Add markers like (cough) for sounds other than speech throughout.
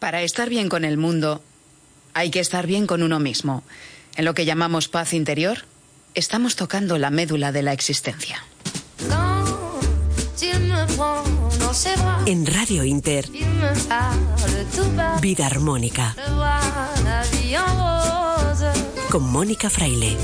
Para estar bien con el mundo, hay que estar bien con uno mismo. En lo que llamamos paz interior, estamos tocando la médula de la existencia. En Radio Inter, Vida Armónica. Con Mónica Fraile.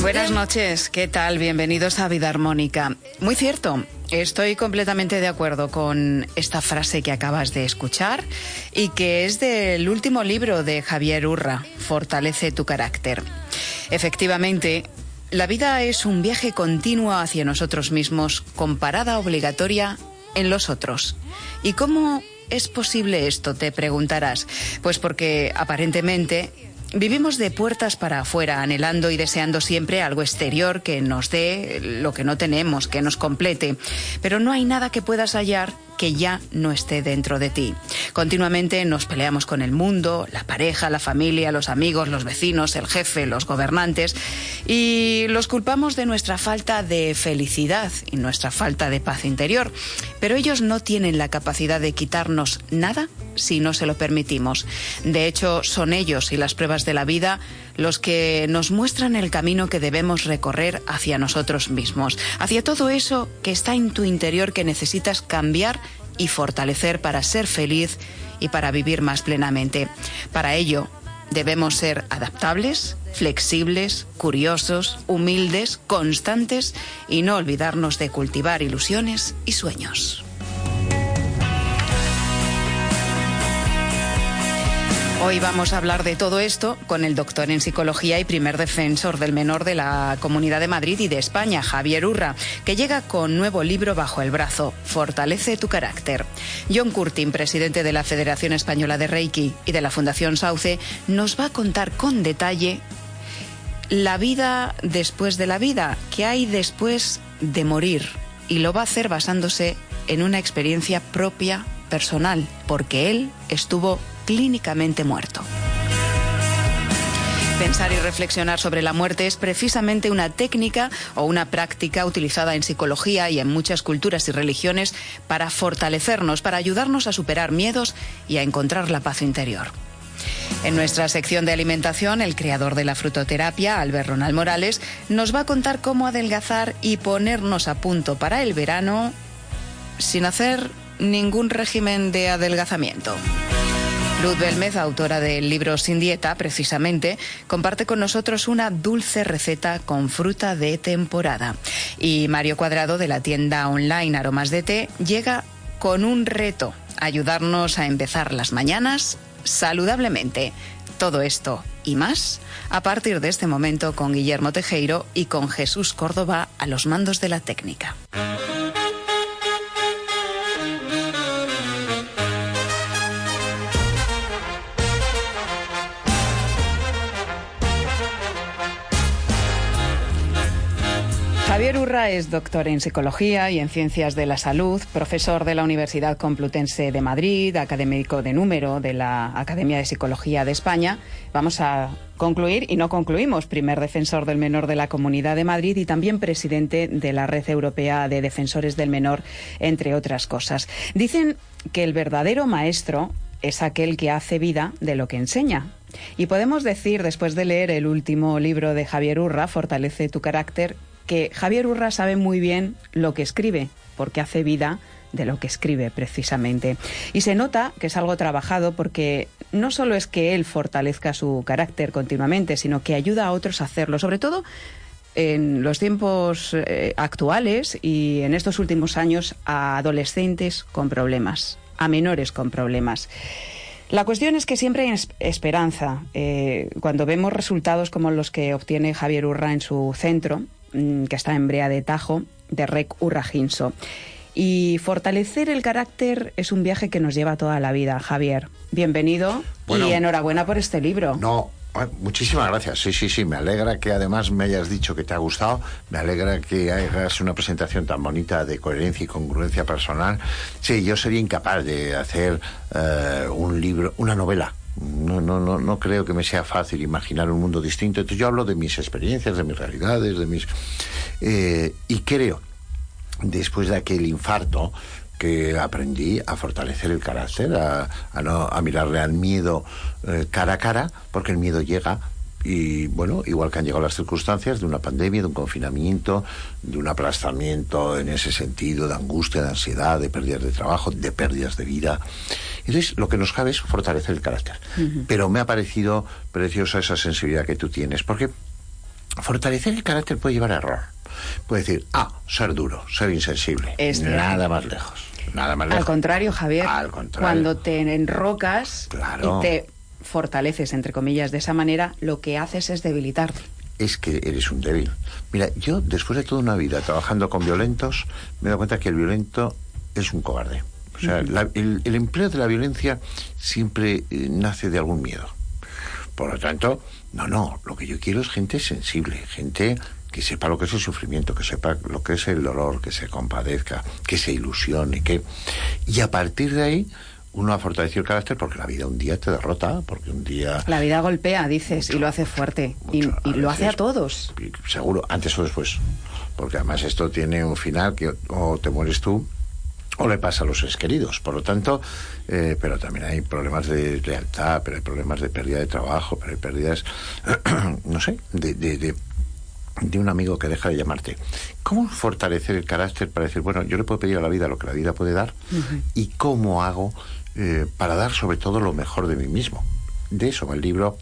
Buenas noches, ¿qué tal? Bienvenidos a Vida Armónica. Muy cierto, estoy completamente de acuerdo con esta frase que acabas de escuchar y que es del último libro de Javier Urra, Fortalece tu carácter. Efectivamente, la vida es un viaje continuo hacia nosotros mismos con parada obligatoria en los otros. ¿Y cómo es posible esto? Te preguntarás. Pues porque aparentemente Vivimos de puertas para afuera, anhelando y deseando siempre algo exterior que nos dé lo que no tenemos, que nos complete. Pero no hay nada que puedas hallar que ya no esté dentro de ti. Continuamente nos peleamos con el mundo, la pareja, la familia, los amigos, los vecinos, el jefe, los gobernantes y los culpamos de nuestra falta de felicidad y nuestra falta de paz interior. Pero ellos no tienen la capacidad de quitarnos nada si no se lo permitimos. De hecho, son ellos y las pruebas de la vida los que nos muestran el camino que debemos recorrer hacia nosotros mismos, hacia todo eso que está en tu interior que necesitas cambiar y fortalecer para ser feliz y para vivir más plenamente. Para ello, debemos ser adaptables, flexibles, curiosos, humildes, constantes y no olvidarnos de cultivar ilusiones y sueños. Hoy vamos a hablar de todo esto con el doctor en psicología y primer defensor del menor de la Comunidad de Madrid y de España, Javier Urra, que llega con nuevo libro bajo el brazo, Fortalece tu carácter. John Curtin, presidente de la Federación Española de Reiki y de la Fundación Sauce, nos va a contar con detalle la vida después de la vida, qué hay después de morir. Y lo va a hacer basándose en una experiencia propia, personal, porque él estuvo clínicamente muerto. Pensar y reflexionar sobre la muerte es precisamente una técnica o una práctica utilizada en psicología y en muchas culturas y religiones para fortalecernos, para ayudarnos a superar miedos y a encontrar la paz interior. En nuestra sección de alimentación, el creador de la frutoterapia, Albert Ronald Morales, nos va a contar cómo adelgazar y ponernos a punto para el verano sin hacer ningún régimen de adelgazamiento. Luz Belmez, autora del libro Sin Dieta, precisamente, comparte con nosotros una dulce receta con fruta de temporada. Y Mario Cuadrado, de la tienda online Aromas de Té, llega con un reto, ayudarnos a empezar las mañanas saludablemente. Todo esto y más a partir de este momento con Guillermo Tejeiro y con Jesús Córdoba a los mandos de la técnica. Javier Urra es doctor en psicología y en ciencias de la salud, profesor de la Universidad Complutense de Madrid, académico de número de la Academia de Psicología de España. Vamos a concluir y no concluimos, primer defensor del menor de la Comunidad de Madrid y también presidente de la Red Europea de Defensores del Menor, entre otras cosas. Dicen que el verdadero maestro es aquel que hace vida de lo que enseña. Y podemos decir, después de leer el último libro de Javier Urra, Fortalece tu carácter, que Javier Urra sabe muy bien lo que escribe, porque hace vida de lo que escribe precisamente. Y se nota que es algo trabajado porque no solo es que él fortalezca su carácter continuamente, sino que ayuda a otros a hacerlo, sobre todo en los tiempos eh, actuales y en estos últimos años a adolescentes con problemas, a menores con problemas. La cuestión es que siempre hay esperanza. Eh, cuando vemos resultados como los que obtiene Javier Urra en su centro, que está en Brea de Tajo, de Rec Urraginso. Y fortalecer el carácter es un viaje que nos lleva toda la vida, Javier. Bienvenido y enhorabuena por este libro. No, Muchísimas gracias. Sí, sí, sí. Me alegra que además me hayas dicho que te ha gustado. Me alegra que hagas una presentación tan bonita de coherencia y congruencia personal. Sí, yo sería incapaz de hacer eh, un libro, una novela no, no, no, no creo que me sea fácil imaginar un mundo distinto. Entonces yo hablo de mis experiencias, de mis realidades, de mis... Eh, y creo, después de aquel infarto, que aprendí a fortalecer el carácter, a, a no a mirarle al miedo eh, cara a cara, porque el miedo llega y bueno, igual que han llegado las circunstancias de una pandemia, de un confinamiento, de un aplastamiento en ese sentido, de angustia, de ansiedad, de pérdidas de trabajo, de pérdidas de vida. Entonces, lo que nos cabe es fortalecer el carácter. Pero me ha parecido preciosa esa sensibilidad que tú tienes, porque fortalecer el carácter puede llevar a error. Puede decir, ah, ser duro, ser insensible. Es nada más lejos. Nada más lejos. Al contrario, Javier, Al contrario. cuando te enrocas Claro. y te fortaleces, entre comillas, de esa manera, lo que haces es debilitarte. es que eres un débil. Mira, yo después de toda una vida trabajando con violentos, me he dado cuenta que el violento es un cobarde. O sea, la- el, el empleo de la violencia siempre eh, nace de algún miedo. Por lo tanto, no, no, lo que yo quiero es gente sensible, gente que sepa lo que es el sufrimiento, que sepa lo que es el dolor, que se compadezca, que se ilusione, que... Y a partir de ahí, uno ha fortalecido el carácter porque la vida un día te derrota, porque un día... La vida golpea, dices, y lo hace fuerte. Y, Mucho, y lo hace a todos. Seguro, antes o después. Porque además esto tiene un final que o te mueres tú o le pasa a los seres queridos. Por lo tanto, eh, pero también hay problemas de lealtad, pero hay problemas de pérdida de trabajo, pero hay pérdidas, (clears throat) no sé, de, de, de, de un amigo que deja de llamarte. ¿Cómo fortalecer el carácter para decir, bueno, yo le puedo pedir a la vida lo que la vida puede dar y cómo hago eh, para dar sobre todo lo mejor de mí mismo? De eso va el libro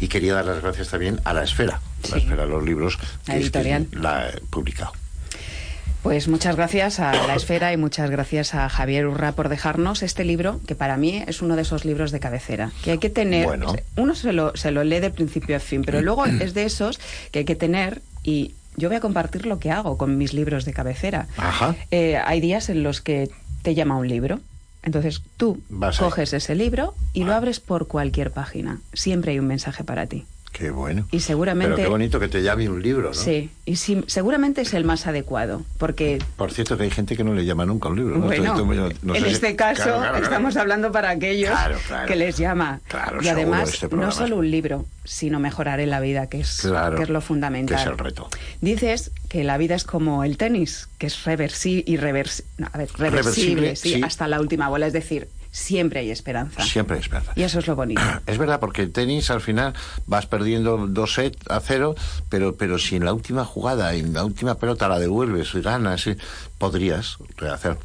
y quería dar las gracias también a La Esfera, La Sí. Esfera de los libros La que este editorial. la he publicado. Pues muchas gracias a La Esfera y muchas gracias a Javier Urra por dejarnos este libro, que para mí es uno de esos libros de cabecera, que hay que tener, Bueno. uno se lo, se lo lee de principio a fin, pero luego es de esos que hay que tener y yo voy a compartir lo que hago con mis libros de cabecera. Ajá. Eh, hay días en los que te llama un libro. Entonces tú Vas ahí. coges ese libro y lo abres por cualquier página. Siempre hay un mensaje para ti. Qué bueno. Y seguramente- Pero qué bonito que te llame un libro, ¿no? Sí, y sí, seguramente es el más adecuado, porque Por cierto, que hay gente que no le llama nunca un libro. ¿no? Bueno, no sé en si- este caso Claro, claro, claro. estamos hablando para aquellos que les llama. Claro, y además, este no solo un libro, sino mejorar en la vida, que es, que es lo fundamental. que es el reto. Dices que la vida es como el tenis, que es reversi irreversi- no, a ver, reversible, Reversible, sí, sí. hasta la última bola. Es decir, siempre hay esperanza. Siempre hay esperanza. Y eso es lo bonito. (clears throat) Es verdad, porque el tenis al final vas perdiendo dos sets a cero, pero, pero si en la última jugada, en la última pelota la devuelves y ganas, eh, podrías rehacer.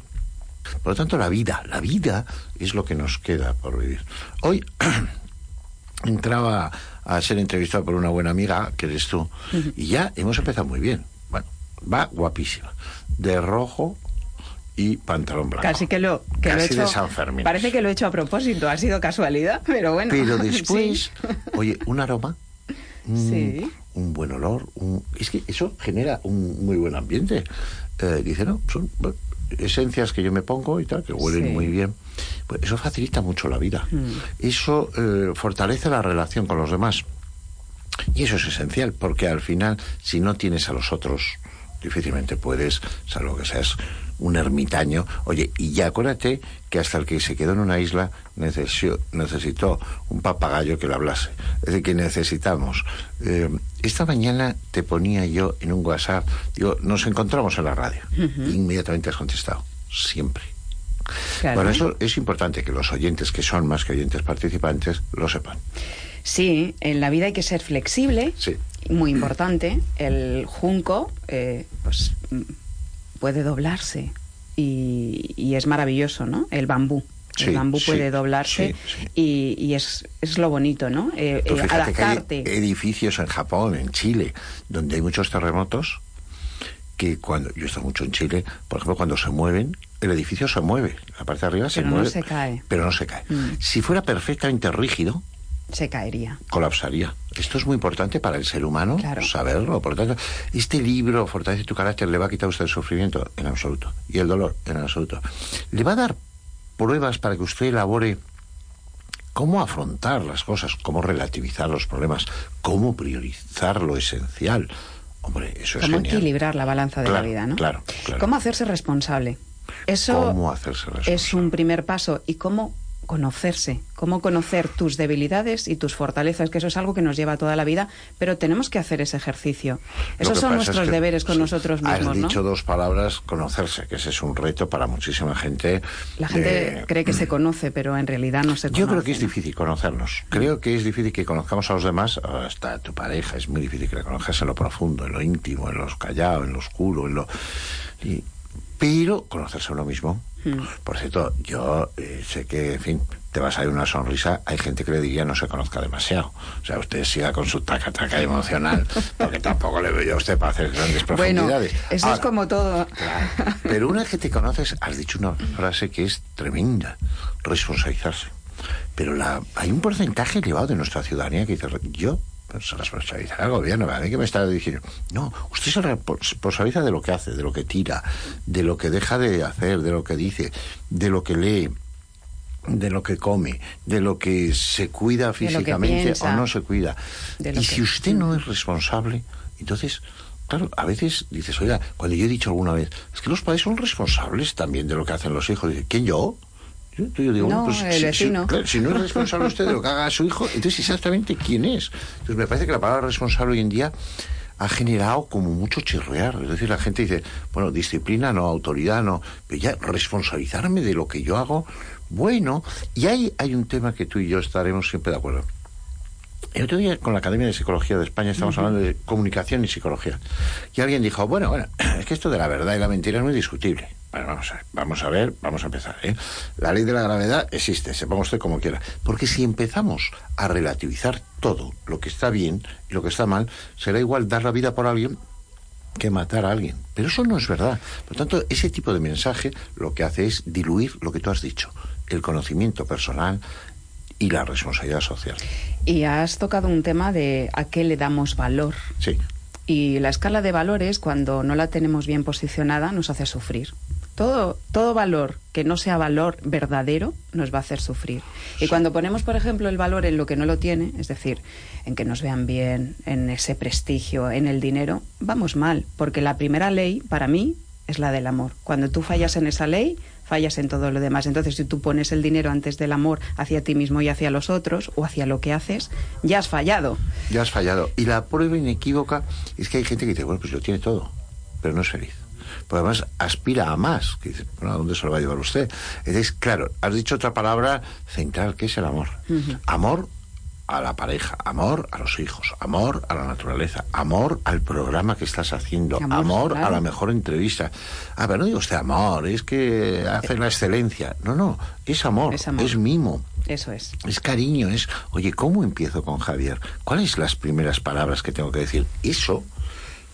Por lo tanto, la vida, la vida es lo que nos queda por vivir. Hoy (clears throat) entraba a ser entrevistado por una buena amiga, que eres tú, y ya hemos empezado muy bien. Bueno, va guapísima. De rojo y pantalón blanco. Casi que lo, que lo he hecho. de San Fermín. Parece que lo he hecho a propósito, ha sido casualidad, pero bueno. Pero (laughs) después, Sí. oye, un aroma, Sí. un buen olor, un- es que eso genera un muy buen ambiente. Eh, dice, no, son bueno, esencias que yo me pongo y tal, que huelen Sí. muy bien. Pues eso facilita mucho la vida. Mm. Eso eh, fortalece la relación con los demás. Y eso es esencial, porque al final, si no tienes a los otros, difícilmente puedes, salvo que seas un ermitaño. Oye, y ya acuérdate que hasta el que se quedó en una isla necesitó, necesitó un papagayo que le hablase. Es decir, que necesitamos. Eh, esta mañana te ponía yo en un WhatsApp, digo, nos encontramos en la radio. Inmediatamente has contestado. Siempre. Claro. Bueno, eso es importante que los oyentes, que son más que oyentes participantes, lo sepan. Sí, en la vida hay que ser flexible, Sí. Muy importante. El junco, eh, pues mm, puede doblarse y, y es maravilloso, ¿no? El bambú. Sí, el bambú sí, puede doblarse sí, y, y es, es lo bonito, ¿no? Eh, Tú que hay adaptarte. edificios en Japón, en Chile, donde hay muchos terremotos, que cuando yo he estado mucho en Chile, por ejemplo, cuando se mueven, el edificio se mueve, la parte de arriba se Pero no mueve, se cae. pero no se cae. Mm. Si fuera perfectamente rígido, Se caería. colapsaría. Esto es muy importante para el ser humano Claro. saberlo. Por lo tanto, este libro, Fortalece tu carácter, le va a quitar a usted el sufrimiento en absoluto y el dolor en absoluto. Le va a dar pruebas para que usted elabore cómo afrontar las cosas, cómo relativizar los problemas, cómo priorizar lo esencial. Hombre, eso es Cómo equilibrar la balanza de Claro, la vida, ¿no? claro, claro. Cómo hacerse responsable. Eso Cómo hacerse responsable. es un primer paso. ¿Y cómo conocerse, cómo conocer tus debilidades y tus fortalezas, que eso es algo que nos lleva toda la vida, pero tenemos que hacer ese ejercicio. Esos son nuestros deberes con nosotros mismos. Has dicho dos palabras, conocerse, que ese es un reto para muchísima gente. La gente cree que se conoce, pero en realidad no se conoce. Yo creo que es difícil conocernos. Creo que es difícil que conozcamos a los demás, hasta tu pareja, es muy difícil que la conozcas en lo profundo, en lo íntimo, en lo callado, en lo oscuro, en lo... pero conocerse a uno mismo Hmm. Por cierto, yo eh, sé que, en fin, te vas a ir una sonrisa, hay gente que le diría no se conozca demasiado. O sea, usted siga con su taca-taca emocional, (laughs) porque tampoco le veo yo a usted para hacer grandes profundidades. Bueno, eso es como todo. pero una vez que te conoces, has dicho una frase que es tremenda, responsabilizarse. Pero la, hay un porcentaje elevado de nuestra ciudadanía que dice, yo se responsabiliza al gobierno. ¿A mí que me está diciendo? No, usted se responsabiliza de lo que hace, de lo que tira, de lo que deja de hacer, de lo que dice, de lo que lee de lo que come, de lo que se cuida físicamente o no se cuida. Y si usted no es responsable, entonces, claro, a veces dices, oiga, cuando yo he dicho alguna vez, es que los padres son responsables también de lo que hacen los hijos. Dice, ¿quién yo? Yo, digo, no, pues, el si, vecino. Si, no es responsable usted de lo que haga su hijo, entonces exactamente quién es. Entonces me parece que la palabra responsable hoy en día ha generado como mucho chirrear. Es decir, la gente dice, bueno, disciplina no, autoridad no, pero ya responsabilizarme de lo que yo hago, bueno, y ahí hay un tema que tú y yo estaremos siempre de acuerdo. El otro día con la Academia de Psicología de España estamos hablando de comunicación y psicología. Y alguien dijo, bueno, bueno, (clears throat) es que esto de la verdad y la mentira es muy discutible. Bueno, vamos a ver, vamos a ver, vamos a empezar. ¿eh? La ley de la gravedad existe, sepa usted como quiera. Porque si empezamos a relativizar todo lo que está bien y lo que está mal, será igual dar la vida por alguien que matar a alguien. Pero eso no es verdad. Por tanto, ese tipo de mensaje lo que hace es diluir lo que tú has dicho, el conocimiento personal y la responsabilidad social. Y has tocado un tema de a qué le damos valor. Sí. Y la escala de valores, cuando no la tenemos bien posicionada, nos hace sufrir. Todo, todo valor que no sea valor verdadero nos va a hacer sufrir. Y cuando ponemos, por ejemplo, el valor en lo que no lo tiene, es decir, en que nos vean bien, en ese prestigio, en el dinero, vamos mal, porque la primera ley, para mí, es la del amor. Cuando tú fallas en esa ley, fallas en todo lo demás. Entonces, si tú pones el dinero antes del amor hacia ti mismo y hacia los otros o hacia lo que haces, ya has fallado. Ya has fallado. Y la prueba inequívoca es que hay gente que dice, bueno, pues lo tiene todo, pero no es feliz. Además aspira a más. Que dice, bueno, ¿a dónde se lo va a llevar usted? Es claro, has dicho otra palabra central, que es el amor. Amor a la pareja, amor a los hijos, amor a la naturaleza, amor al programa que estás haciendo, amor, a la mejor entrevista. Ah, pero no digo usted amor, es que hace la excelencia. No, no, es amor, es, amor. es mimo. Eso es. Es cariño, es, oye, ¿cómo empiezo con Javier? ¿Cuáles las primeras palabras que tengo que decir? Eso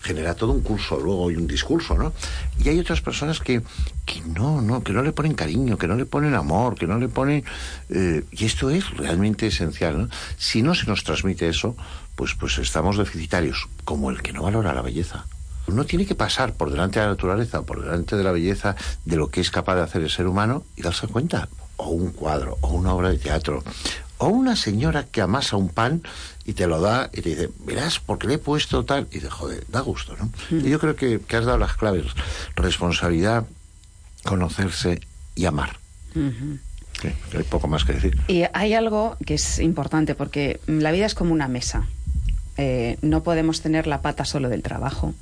genera todo un curso luego y un discurso, ¿no? Y hay otras personas que, que no, no, que no le ponen cariño, que no le ponen amor, que no le ponen... Eh, y esto es realmente esencial, ¿no? Si no se nos transmite eso, pues, pues estamos deficitarios, como el que no valora la belleza. Uno tiene que pasar por delante de la naturaleza, por delante de la belleza, de lo que es capaz de hacer el ser humano y darse cuenta. O un cuadro, o una obra de teatro, o una señora que amasa un pan y te lo da y te dice, verás, porque le he puesto tal, y dice, joder, da gusto, ¿no? Mm. Y yo creo que, has dado las claves, responsabilidad, conocerse y amar. hay poco más que decir. Y hay algo que es importante, porque la vida es como una mesa. Eh, no podemos tener la pata solo del trabajo.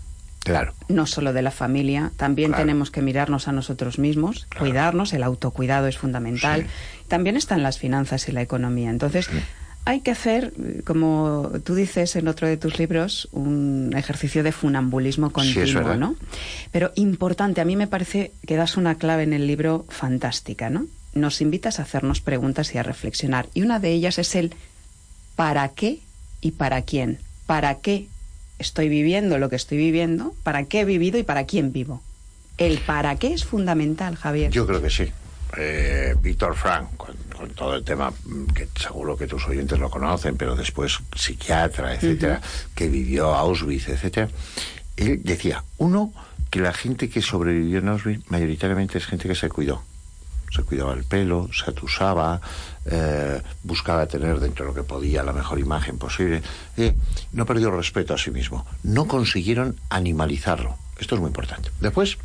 Claro. No solo de la familia, también tenemos que mirarnos a nosotros mismos, cuidarnos, el autocuidado es fundamental. También están las finanzas y la economía. Entonces, hay que hacer, como tú dices en otro de tus libros, un ejercicio de funambulismo continuo, ¿no? Pero importante, a mí me parece que das una clave en el libro fantástica, ¿no? Nos invitas a hacernos preguntas y a reflexionar. Y una de ellas es el ¿para qué y para quién? ¿Para qué estoy viviendo lo que estoy viviendo? ¿Para qué he vivido y para quién vivo? El para qué es fundamental, Javier. Yo creo que sí. Eh, Víctor Frank, con, todo el tema mm, que seguro que tus oyentes lo conocen, pero después psiquiatra, etcétera, que vivió Auschwitz, etcétera, él decía, uno, que la gente que sobrevivió en Auschwitz mayoritariamente es gente que se cuidó. Se cuidaba el pelo, se atusaba, eh, buscaba tener dentro de lo que podía la mejor imagen posible. Eh, no perdió respeto a sí mismo. No consiguieron animalizarlo. Esto es muy importante. Después,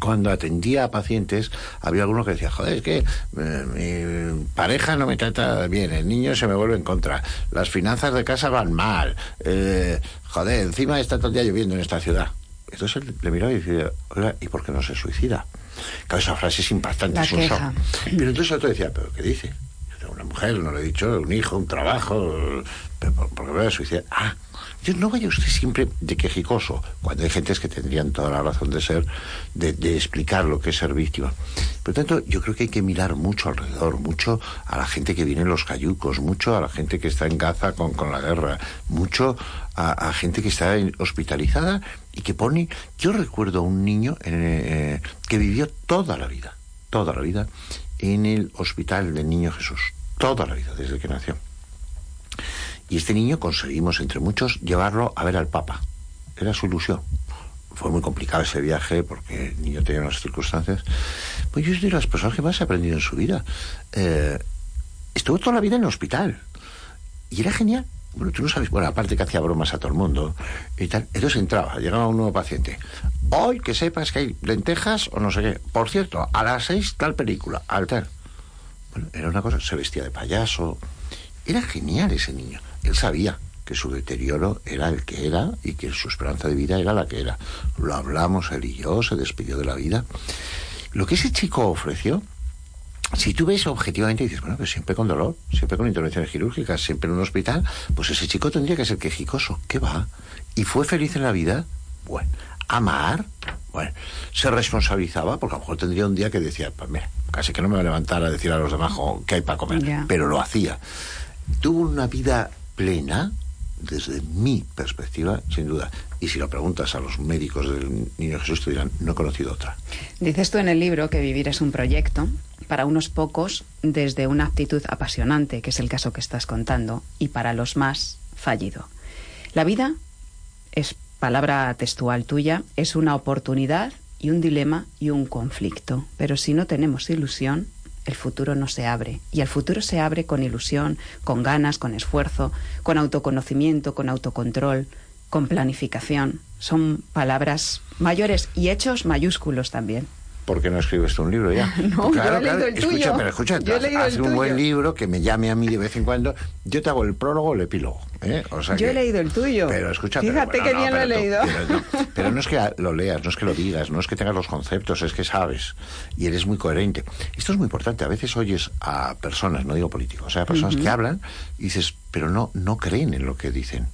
cuando atendía a pacientes, había alguno que decía, joder, es que eh, mi pareja no me trata bien, el niño se me vuelve en contra, las finanzas de casa van mal, eh, joder, encima está todo el día lloviendo en esta ciudad. Entonces él le miraba y decía, oiga, ¿y por qué no se suicida? Claro, esa frase es impactante, es un shock. Pero entonces otro decía, ¿pero qué dice? Una mujer, no le he dicho, un hijo, un trabajo, pero ¿por qué me voy a suicidar? Ah, yo no vaya usted siempre de quejicoso, cuando hay gentes que tendrían toda la razón de ser, de, explicar lo que es ser víctima. Por lo tanto, yo creo que hay que mirar mucho alrededor, mucho a la gente que viene en los cayucos, mucho a la gente que está en Gaza con, la guerra, mucho a, gente que está hospitalizada y que pone... Yo recuerdo a un niño eh, que vivió toda la vida, toda la vida, en el hospital del Niño Jesús, toda la vida, desde que nació. Y este niño conseguimos, entre muchos, llevarlo a ver al Papa. Era su ilusión. Fue muy complicado ese viaje porque el niño tenía unas circunstancias. Pues yo soy de las personas que más ha aprendido en su vida. Eh, estuvo toda la vida en el hospital. Y era genial. Bueno, tú no sabes, bueno, aparte que hacía bromas a todo el mundo y tal. Entonces entraba, llegaba un nuevo paciente. Hoy que sepas que hay lentejas o no sé qué. Por cierto, a las seis tal película, al tal. Bueno, era una cosa, se vestía de payaso. Era genial ese niño. Él sabía que su deterioro era el que era y que su esperanza de vida era la que era. Lo hablamos él y yo, se despidió de la vida. Lo que ese chico ofreció, si tú ves objetivamente y dices, bueno, pues siempre con dolor, siempre con intervenciones quirúrgicas, siempre en un hospital, pues ese chico tendría que ser quejicoso. ¿Qué va? ¿Y fue feliz en la vida? Bueno, amar, bueno, se responsabilizaba, porque a lo mejor tendría un día que decía, pues mira, casi que no me voy a levantar a decir a los demás qué hay para comer, pero lo hacía. Tuvo una vida plena, desde mi perspectiva, sin duda. Y si lo preguntas a los médicos del Niño Jesús, te dirán, no he conocido otra. Dices tú en el libro que vivir es un proyecto, para unos pocos desde una actitud apasionante, que es el caso que estás contando, y para los más fallido. La vida es palabra textual tuya, es una oportunidad y un dilema y un conflicto. Pero si no tenemos ilusión, el futuro no se abre. Y el futuro se abre con ilusión, con ganas, con esfuerzo, con autoconocimiento, con autocontrol, con planificación. Son palabras mayores y hechos mayúsculos también. ¿Por qué no escribes tú un libro ya? (laughs) no, claro, yo he leído el escucha, tuyo. pero escucha, haz un buen libro que me llame a mí de vez en cuando. Yo te hago el prólogo o el epílogo. ¿eh? yo he leído el tuyo. Pero escucha, Fíjate que bien lo he leído. (laughs) pero, no, es que lo leas, no es que lo digas, no es que tengas los conceptos, es que sabes. Y eres muy coherente. Esto es muy importante. A veces oyes a personas, no digo políticos, o sea, personas que hablan y dices, pero no, no creen en lo que dicen.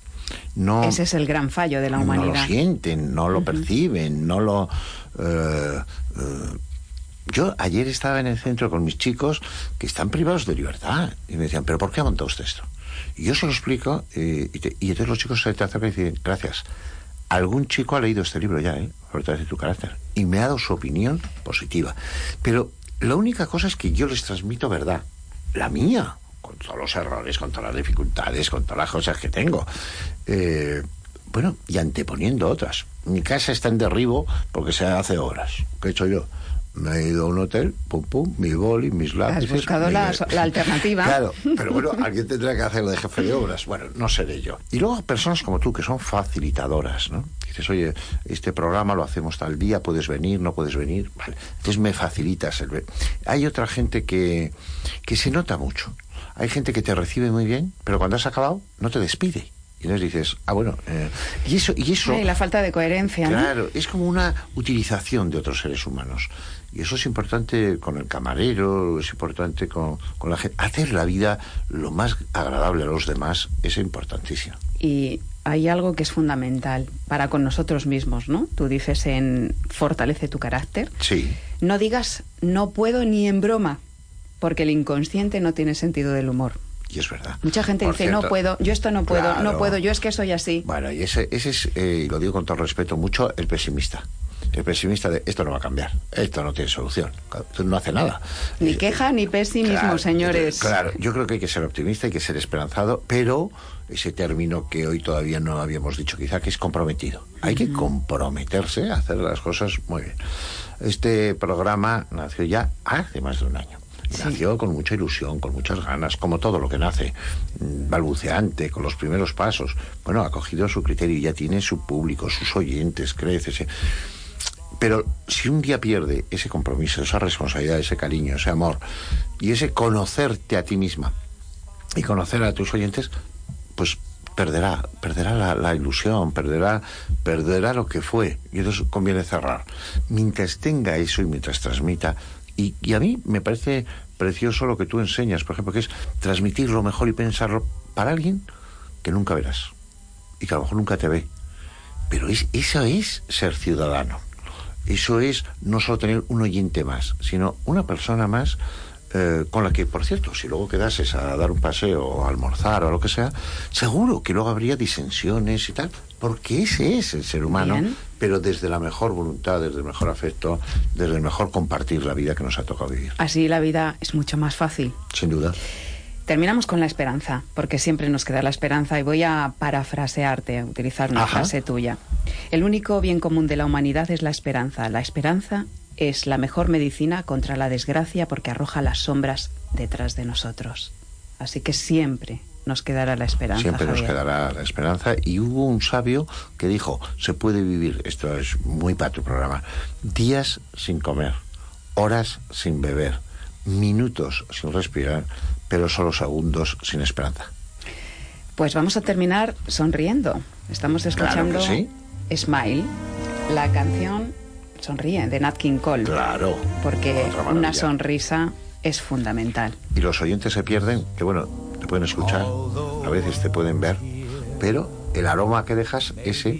No, Ese es el gran fallo de la humanidad. No lo sienten, no lo perciben, no lo... Eh, eh, yo ayer estaba en el centro con mis chicos que están privados de libertad y me decían, ¿pero por qué ha montado usted esto? Y yo se lo explico y, y, entonces los chicos se te acercan y dicen, gracias. Algún chico ha leído este libro ya, ¿eh? Fortalece tu carácter. Y me ha dado su opinión positiva. Pero la única cosa es que yo les transmito verdad. La mía con todos los errores, con todas las dificultades, con todas las cosas que tengo. Eh, bueno, y anteponiendo otras. Mi casa está en derribo porque se hace horas. ¿Qué he hecho yo? Me he ido a un hotel, pum, pum, mi boli, mis lápices... Has buscado la, alternativa. (laughs) Claro, pero bueno, (laughs) alguien tendrá que hacerlo de jefe de obras. Bueno, no seré yo. Y luego personas como tú, que son facilitadoras, ¿no? Dices, oye, este programa lo hacemos tal día, puedes venir, no puedes venir. Vale. Entonces me facilitas el... Hay otra gente que, que se nota mucho. Hay gente que te recibe muy bien, pero cuando has acabado no te despide. Y entonces dices, ah, bueno, eh, y eso... Y eso la falta de coherencia. Claro, es como una utilización de otros seres humanos. Y eso es importante con el camarero, es importante con, con la gente. Hacer la vida lo más agradable a los demás es importantísimo. Y hay algo que es fundamental para con nosotros mismos, ¿no? Tú dices en fortalece tu carácter. Sí. No digas no puedo ni en broma porque el inconsciente no tiene sentido del humor. Y es verdad. Mucha gente dice, no puedo, yo esto no puedo, no puedo, yo es que soy así. Bueno, y ese, ese es, eh, lo digo con todo respeto, mucho el pesimista. El pesimista de esto no va a cambiar, esto no tiene solución, no hace nada. Ni eh, queja ni pesimismo, señores. Claro, yo creo que hay que ser optimista, hay que ser esperanzado, pero ese término que hoy todavía no habíamos dicho, quizá que es comprometido. Hay que comprometerse a hacer las cosas muy bien. Este programa nació ya hace más de un año. Nació con mucha ilusión, con muchas ganas, como todo lo que nace, mm, balbuceante, con los primeros pasos. Bueno, ha cogido su criterio ya tiene su público, sus oyentes, crece. Pero si un día pierde ese compromiso, esa responsabilidad, ese cariño, ese amor y ese conocerte a ti misma y conocer a tus oyentes, pues perderá, perderá la, la, ilusión, perderá, perderá lo que fue. Y entonces conviene cerrar. Mientras tenga eso y mientras transmita. Y, y a mí me parece precioso lo que tú enseñas, por ejemplo, que es transmitir lo mejor y pensarlo para alguien que nunca verás y que a lo mejor nunca te ve. Pero es, eso es ser ciudadano. Eso es no solo tener un oyente más, sino una persona más eh, con la que, por cierto, si luego quedases a dar un paseo o a almorzar o lo que sea, seguro que luego habría disensiones y tal, porque ese es el ser humano, Bien. pero desde la mejor voluntad, desde el mejor afecto, desde el mejor compartir la vida que nos ha tocado vivir. Así la vida es mucho más fácil. Sin duda. Terminamos con la esperanza, porque siempre nos queda la esperanza y voy a parafrasearte, a utilizar una Ajá. frase tuya. El único bien común de la humanidad es la esperanza. La esperanza es la mejor medicina contra la desgracia porque arroja las sombras detrás de nosotros. Así que siempre nos quedará la esperanza. Siempre nos quedará la esperanza. Y hubo un sabio que dijo, se puede vivir, esto es muy para tu programa, días sin comer, horas sin beber, minutos sin respirar, pero solo segundos sin esperanza. Pues vamos a terminar sonriendo. Estamos escuchando sí. Smile, la canción Sonríe de Nat King Cole. Claro. Porque una sonrisa es fundamental. Y los oyentes se pierden, que bueno, te pueden escuchar, a veces te pueden ver, pero el aroma que dejas, ese,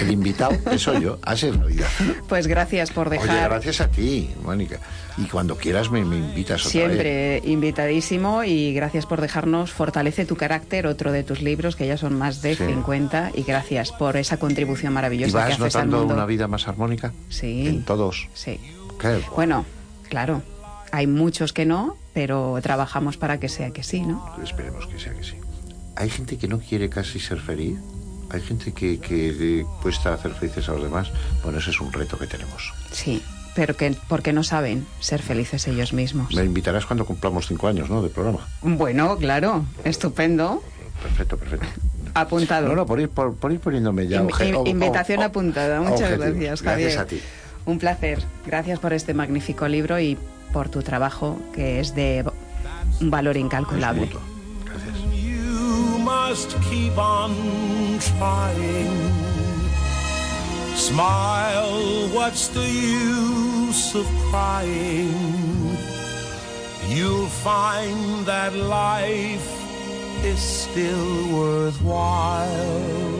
el invitado, que soy yo, así es la vida. Pues gracias por Oye, dejar gracias a ti, Mónica. Y cuando quieras me, me invitas otra vez. siempre invitadísimo y gracias por dejarnos Fortalece tu carácter, otro de tus libros que ya son más de Sí. 50 y gracias por esa contribución ¿Y maravillosa que vas haces al notando mundo. una vida más armónica? Sí. En todos. Sí. Qué bueno. Bueno, claro, hay muchos que no, pero trabajamos para que sea que sí, ¿no? Esperemos que sea que sí. Hay gente que no quiere casi ser feliz. Hay gente que, que cuesta hacer felices a los demás. Bueno, ese es un reto que tenemos. Sí, pero que porque no saben ser felices ellos mismos. Me invitarás cuando cumplamos cinco años, ¿no? De programa. Bueno, claro, estupendo. Perfecto, perfecto. Apuntado. No, no, por ir, por, por ir poniéndome ya. In- obje- in- ob- invitación ob- apuntada. Muchas gracias, Javier. Gracias a ti. Un placer. Gracias por este magnífico libro y por tu trabajo que es de un valor incalculable. Es mutuo. Gracias. You must keep on trying. Smile, what's the use of crying? You'll find that life is still worthwhile.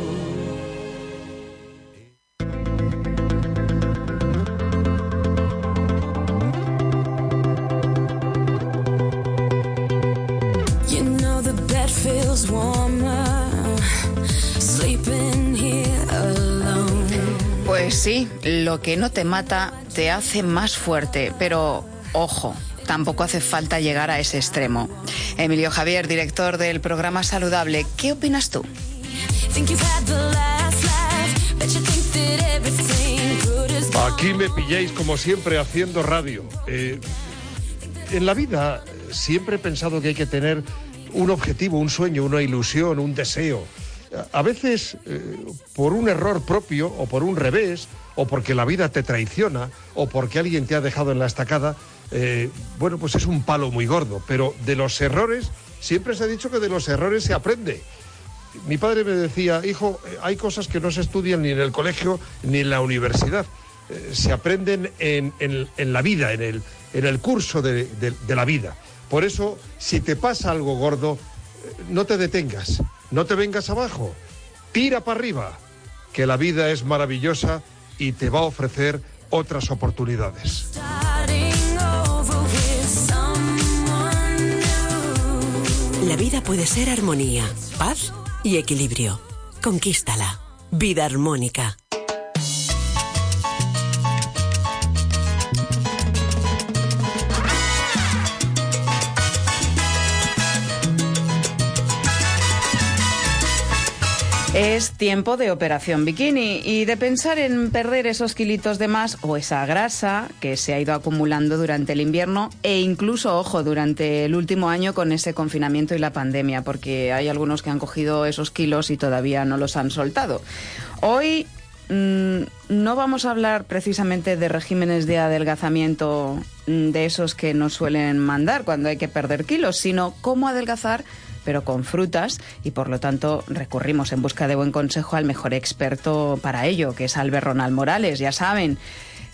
Pues sí, lo que no te mata te hace más fuerte, pero ojo. Tampoco hace falta llegar a ese extremo. Emilio Javier, director del programa Saludable, ¿qué opinas tú? Aquí me pilláis como siempre haciendo radio. Eh, en la vida eh, siempre he pensado que hay que tener un objetivo, un sueño, una ilusión, un deseo. A veces eh, por un error propio o por un revés o porque la vida te traiciona o porque alguien te ha dejado en la estacada, eh, bueno, pues es un palo muy gordo. Pero de los errores, siempre se ha dicho que de los errores se aprende. Mi padre me decía, hijo, eh, hay cosas que no se estudian ni en el colegio ni en la universidad. Se aprenden en, la vida, en el, curso de la vida. Por eso, si te pasa algo gordo, eh, no te detengas, no te vengas abajo, tira para arriba, que la vida es maravillosa y te va a ofrecer otras oportunidades. La vida puede ser armonía, paz y equilibrio. Conquístala. Vida armónica. Es tiempo de operación bikini y de pensar en perder esos kilitos de más o esa grasa que se ha ido acumulando durante el invierno e incluso, ojo, durante el último año con ese confinamiento y la pandemia, porque hay algunos que han cogido esos kilos y todavía no los han soltado. Hoy mm, no vamos a hablar precisamente de regímenes de adelgazamiento mm, de esos que nos suelen mandar cuando hay que perder kilos, sino cómo adelgazar pero con frutas y por lo tanto recurrimos en busca de buen consejo al mejor experto para ello, que es Albert Ronald Morales, ya saben,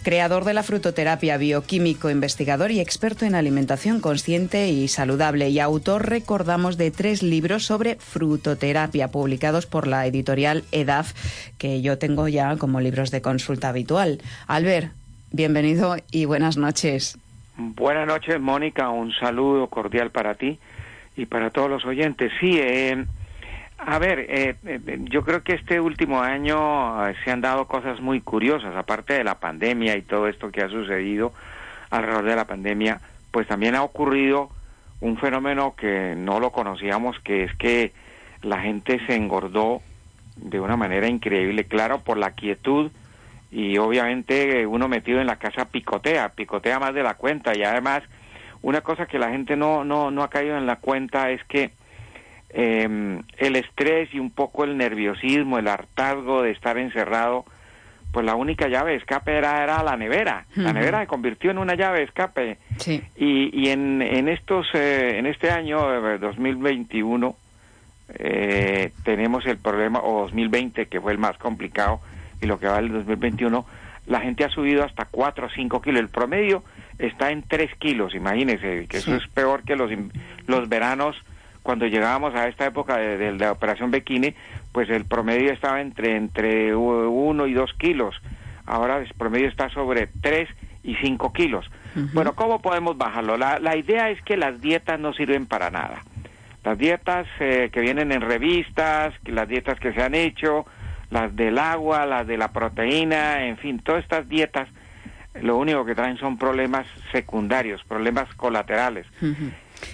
creador de la frutoterapia, bioquímico, investigador y experto en alimentación consciente y saludable y autor, recordamos, de tres libros sobre frutoterapia publicados por la editorial EDAF, que yo tengo ya como libros de consulta habitual. Albert, bienvenido y buenas noches. Buenas noches, Mónica. Un saludo cordial para ti y para todos los oyentes. Sí, eh, a ver, eh, eh, yo creo que este último año eh, se han dado cosas muy curiosas, aparte de la pandemia y todo esto que ha sucedido alrededor de la pandemia, pues también ha ocurrido un fenómeno que no lo conocíamos, que es que la gente se engordó de una manera increíble, claro, por la quietud y obviamente uno metido en la casa picotea, picotea más de la cuenta y además una cosa que la gente no, no, no ha caído en la cuenta es que eh, el estrés y un poco el nerviosismo, el hartazgo de estar encerrado, pues la única llave de escape era, era la nevera. La nevera se convirtió en una llave de escape. Sí. Y, y en, en estos, eh, en este año eh, 2021 eh, tenemos el problema, o 2020 que fue el más complicado, y lo que va del 2021, la gente ha subido hasta 4 o 5 kilos. El promedio está en 3 kilos, imagínense, que eso es peor que los, los veranos cuando llegábamos a esta época de, de la operación Bikini, pues el promedio estaba entre entre 1 y 2 kilos. Ahora el promedio está sobre 3 y 5 kilos. Bueno, ¿cómo podemos bajarlo? La, la idea es que las dietas no sirven para nada. Las dietas eh, que vienen en revistas, que las dietas que se han hecho, las del agua, las de la proteína, en fin, todas estas dietas, lo único que traen son problemas secundarios, problemas colaterales.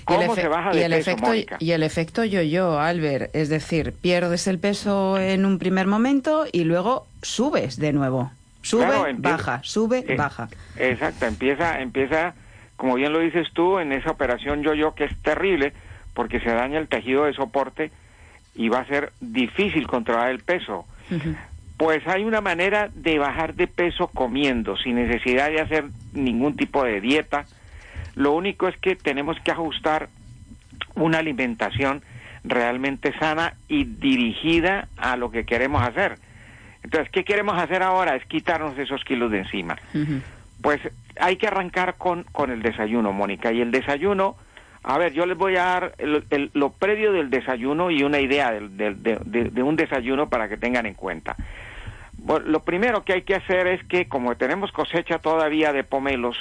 ¿Cómo Y el efe- se baja y el peso, efecto, Mónica? Y el efecto yo-yo, Albert, es decir, pierdes el peso en un primer momento y luego subes de nuevo. Sube, Claro, empieza- baja, sube, Eh, baja. Exacto, empieza, empieza, como bien lo dices tú, en esa operación yo-yo que es terrible porque se daña el tejido de soporte y va a ser difícil controlar el peso. Pues hay una manera de bajar de peso comiendo, sin necesidad de hacer ningún tipo de dieta. Lo único es que tenemos que ajustar una alimentación realmente sana y dirigida a lo que queremos hacer. Entonces, ¿qué queremos hacer ahora? Es quitarnos esos kilos de encima. Pues hay que arrancar con, con el desayuno, Mónica. Y el desayuno, a ver, yo les voy a dar el- el- lo previo del desayuno y una idea de, de- de un desayuno para que tengan en cuenta. Bueno, lo primero que hay que hacer es que, como tenemos cosecha todavía de pomelos,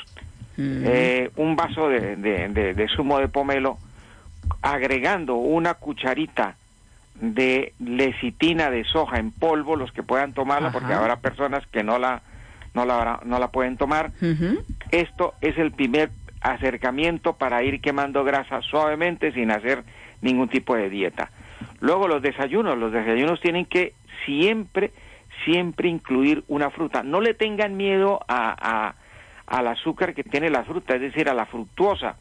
Mm. eh, un vaso de, de- de- de zumo de pomelo, agregando una cucharita de lecitina de soja en polvo, los que puedan tomarla, Ajá. porque habrá personas que no la, no la, no la pueden tomar. Esto es el primer acercamiento para ir quemando grasa suavemente sin hacer ningún tipo de dieta. Luego los desayunos, los desayunos tienen que siempre, siempre incluir una fruta. No le tengan miedo a, a- al azúcar que tiene la fruta, es decir, a la fructuosa,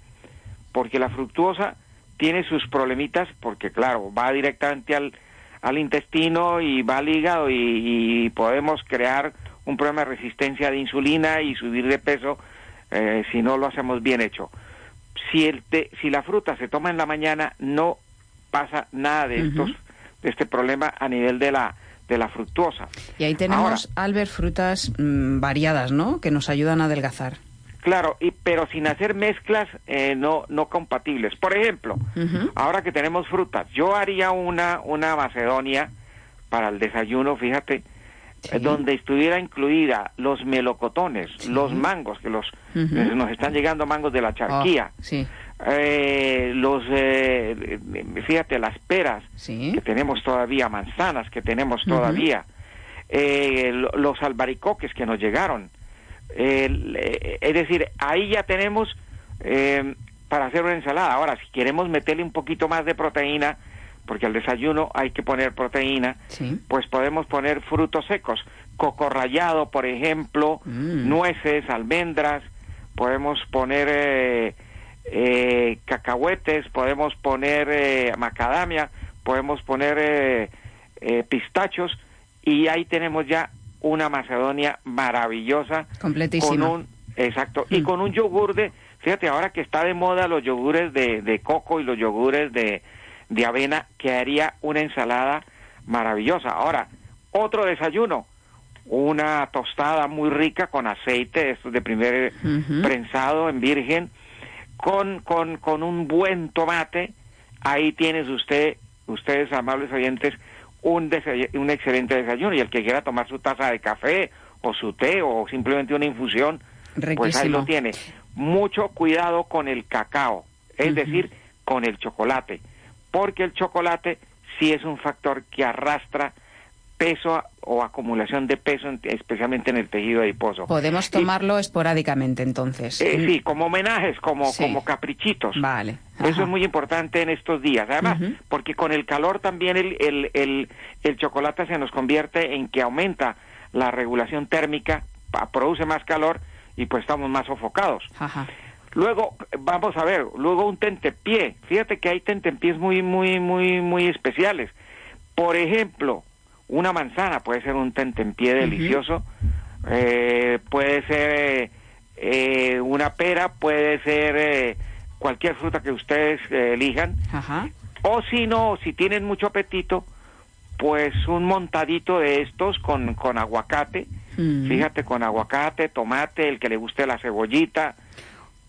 porque la fructuosa tiene sus problemitas, porque claro, va directamente al, al intestino y va al hígado y, y podemos crear un problema de resistencia de insulina y subir de peso eh, si no lo hacemos bien hecho. Si, el té- si la fruta se toma en la mañana, no pasa nada de estos de este problema a nivel de la de la fructuosa. Y ahí tenemos, Albert, frutas mm, variadas, ¿no? Que nos ayudan a adelgazar. Claro, y, pero sin hacer mezclas eh, no, no compatibles. Por ejemplo, ahora que tenemos frutas, yo haría una, una macedonia para el desayuno, fíjate, Sí. eh, donde estuviera incluida los melocotones, los mangos, que los nos están llegando mangos de la charquía, Oh, sí, eh, los, eh, eh, fíjate, las peras sí. que tenemos todavía, manzanas que tenemos todavía, eh, lo- los albaricoques que nos llegaron. Eh, es decir, ahí ya tenemos eh, para hacer una ensalada. Ahora, si queremos meterle un poquito más de proteína, porque al desayuno hay que poner proteína, Sí. pues podemos poner frutos secos, coco rallado, por ejemplo, Mm. nueces, almendras, podemos poner eh, eh, cacahuetes, podemos poner eh, macadamia, podemos poner eh, eh, pistachos y ahí tenemos ya una macedonia maravillosa. Completísima. Con un, exacto, y Mm. con un yogur de, fíjate, ahora que está de moda los yogures de, de coco y los yogures de, de avena, que haría una ensalada maravillosa. Ahora, otro desayuno, una tostada muy rica con aceite, esto de primer prensado en virgen, con, con, con un buen tomate, ahí tienes usted, ustedes amables oyentes, un, un excelente desayuno. Y el que quiera tomar su taza de café o su té o simplemente una infusión, pues ahí lo tiene. Mucho cuidado con el cacao, es decir, con el chocolate, porque el chocolate sí es un factor que arrastra peso o acumulación de peso, en- especialmente en el tejido adiposo. Podemos Y- tomarlo esporádicamente, entonces. eh, sí, como homenajes, como, Sí. como caprichitos. Vale. Eso es muy importante en estos días. Además, porque con el calor también el, el, el, el chocolate se nos convierte en que aumenta la regulación térmica, produce más calor y pues estamos más sofocados. Ajá. Luego, vamos a ver, luego un tentepié. Fíjate que hay tentepiés muy, muy, muy, muy especiales. Por ejemplo, una manzana puede ser un tentempié delicioso. Eh, puede ser eh, una pera, puede ser eh, cualquier fruta que ustedes eh, elijan. Ajá. O si no, si tienen mucho apetito, pues un montadito de estos con, con aguacate. Mm. Fíjate, con aguacate, tomate, el que le guste la cebollita.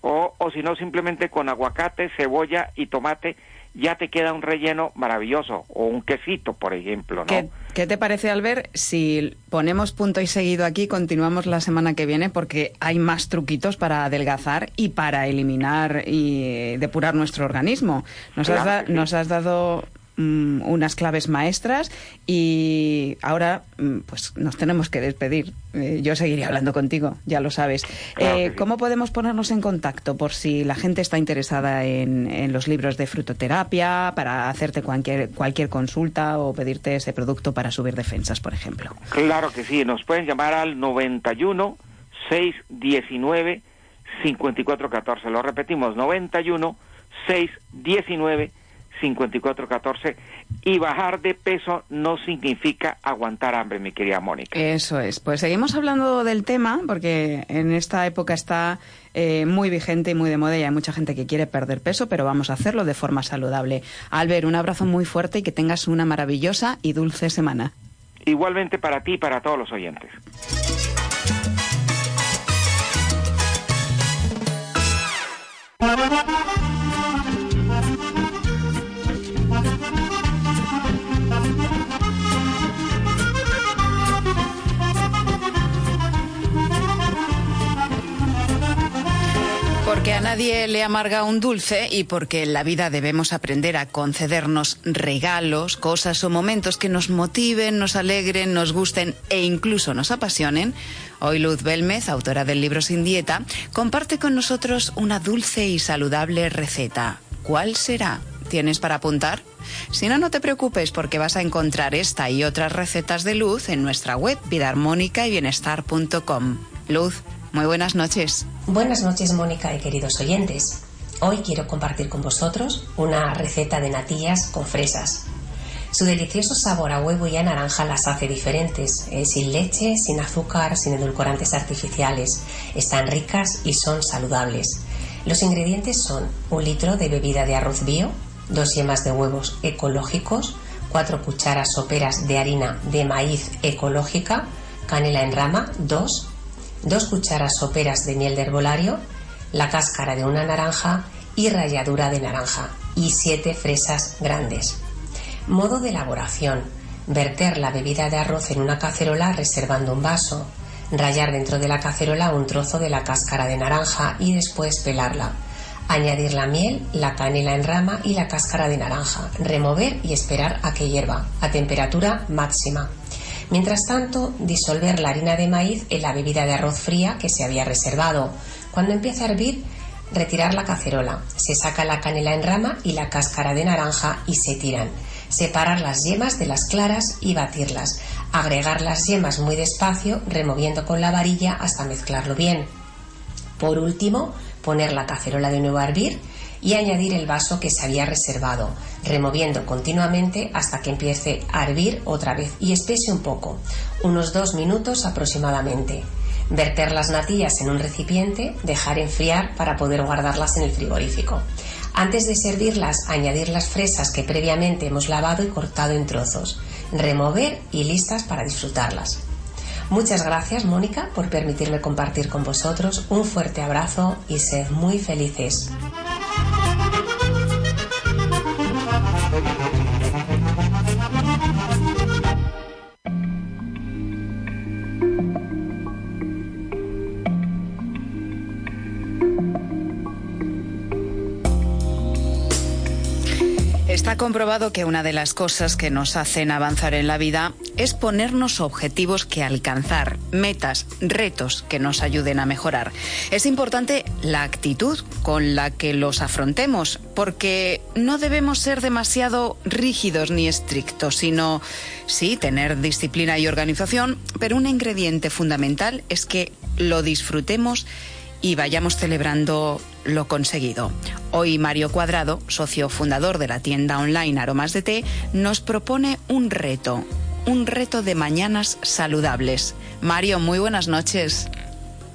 O, o si no, simplemente con aguacate, cebolla y tomate, ya te queda un relleno maravilloso. O un quesito, por ejemplo, ¿no? ¿Qué, qué te parece, Albert, si ponemos punto y seguido aquí, continuamos la semana que viene porque hay más truquitos para adelgazar y para eliminar y eh, depurar nuestro organismo? Nos, has, da- sí. nos has dado mm, unas claves maestras y ahora mm, pues nos tenemos que despedir. Eh, yo seguiré hablando contigo, ya lo sabes. Claro Eh, sí. ¿Cómo podemos ponernos en contacto por si la gente está interesada en, en los libros de frutoterapia, para hacerte cualquier, cualquier consulta o pedirte ese producto para subir defensas, por ejemplo? Claro que sí, nos pueden llamar al 91 619 5414. Lo repetimos, 91 619 5414. Y bajar de peso no significa aguantar hambre, mi querida Mónica. Eso es. Pues seguimos hablando del tema porque en esta época está eh, muy vigente y muy de moda y hay mucha gente que quiere perder peso, pero vamos a hacerlo de forma saludable. Albert, un abrazo muy fuerte y que tengas una maravillosa y dulce semana. Igualmente para ti y para todos los oyentes. Porque a nadie le amarga un dulce y porque en la vida debemos aprender a concedernos regalos, cosas o momentos que nos motiven, nos alegren, nos gusten e incluso nos apasionen. Hoy Luz Belmez, autora del libro Sin Dieta, comparte con nosotros una dulce y saludable receta. ¿Cuál será? ¿Tienes para apuntar? Si no, no te preocupes porque vas a encontrar esta y otras recetas de Luz en nuestra web vidaarmónica y bienestar.com. Luz, muy buenas noches. Buenas noches, Mónica y queridos oyentes. Hoy quiero compartir con vosotros una receta de natillas con fresas. Su delicioso sabor a huevo y a naranja las hace diferentes, eh, sin leche, sin azúcar, sin edulcorantes artificiales. Están ricas y son saludables. Los ingredientes son un litro de bebida de arroz bio, dos yemas de huevos ecológicos, cuatro cucharas soperas de harina de maíz ecológica, canela en rama, dos, dos cucharas soperas de miel de herbolario, la cáscara de una naranja y ralladura de naranja y siete fresas grandes. Modo de elaboración. Verter la bebida de arroz en una cacerola reservando un vaso. Rallar dentro de la cacerola un trozo de la cáscara de naranja y después pelarla. Añadir la miel, la canela en rama y la cáscara de naranja. Remover y esperar a que hierva a temperatura máxima. Mientras tanto, disolver la harina de maíz en la bebida de arroz fría que se había reservado. Cuando empiece a hervir, retirar la cacerola. Se saca la canela en rama y la cáscara de naranja y se tiran. Separar las yemas de las claras y batirlas. Agregar las yemas muy despacio, removiendo con la varilla hasta mezclarlo bien. Por último, poner la cacerola de nuevo a hervir y añadir el vaso que se había reservado, removiendo continuamente hasta que empiece a hervir otra vez y espese un poco, unos dos minutos aproximadamente. Verter las natillas en un recipiente, dejar enfriar para poder guardarlas en el frigorífico. Antes de servirlas, añadir las fresas que previamente hemos lavado y cortado en trozos, remover y listas para disfrutarlas. Muchas gracias, Mónica, por permitirme compartir con vosotros. Un fuerte abrazo y sed muy felices. Está comprobado que una de las cosas que nos hacen avanzar en la vida es ponernos objetivos que alcanzar, metas, retos que nos ayuden a mejorar. Es importante la actitud con la que los afrontemos, porque no debemos ser demasiado rígidos ni estrictos, sino sí tener disciplina y organización, pero un ingrediente fundamental es que lo disfrutemos y vayamos celebrando lo conseguido. Hoy Mario Cuadrado, socio fundador de la tienda online Aromas de Té, nos propone un reto, un reto de mañanas saludables. Mario, muy buenas noches.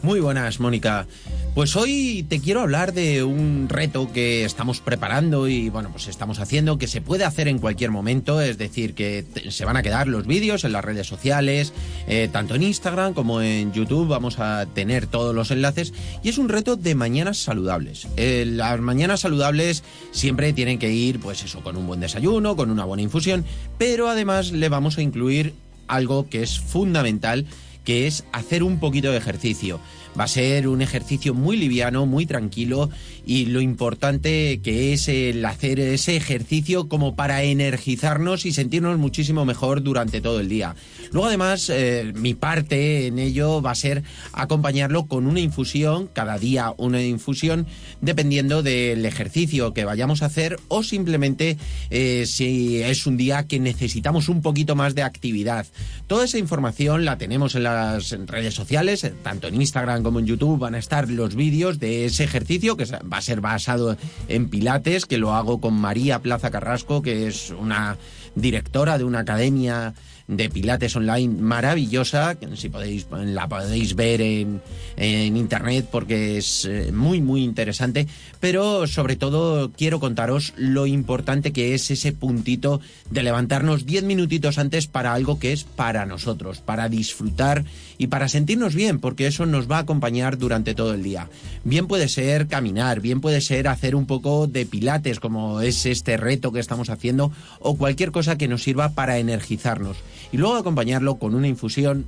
Muy buenas, Mónica. Pues hoy te quiero hablar de un reto que estamos preparando y bueno, pues estamos haciendo que se puede hacer en cualquier momento, es decir, que se van a quedar los vídeos en las redes sociales, eh, tanto en Instagram como en YouTube, vamos a tener todos los enlaces y es un reto de mañanas saludables. Eh, las mañanas saludables siempre tienen que ir, pues eso, con un buen desayuno, con una buena infusión, pero además le vamos a incluir algo que es fundamental, que es hacer un poquito de ejercicio. Va a ser un ejercicio muy liviano, muy tranquilo y lo importante que es el hacer ese ejercicio como para energizarnos y sentirnos muchísimo mejor durante todo el día. Luego además eh, mi parte en ello va a ser acompañarlo con una infusión, cada día una infusión, dependiendo del ejercicio que vayamos a hacer o simplemente eh, si es un día que necesitamos un poquito más de actividad. Toda esa información la tenemos en las redes sociales, tanto en Instagram como en YouTube van a estar los vídeos de ese ejercicio que va a ser basado en Pilates, que lo hago con María Plaza Carrasco, que es una directora de una academia de Pilates online maravillosa, que si podéis la podéis ver en, en internet porque es eh, muy muy interesante, pero sobre todo quiero contaros lo importante que es ese puntito de levantarnos 10 minutitos antes para algo que es para nosotros, para disfrutar y para sentirnos bien, porque eso nos va a acompañar durante todo el día. Bien puede ser caminar, bien puede ser hacer un poco de pilates, como es este reto que estamos haciendo, o cualquier cosa que nos sirva para energizarnos. Y luego acompañarlo con una infusión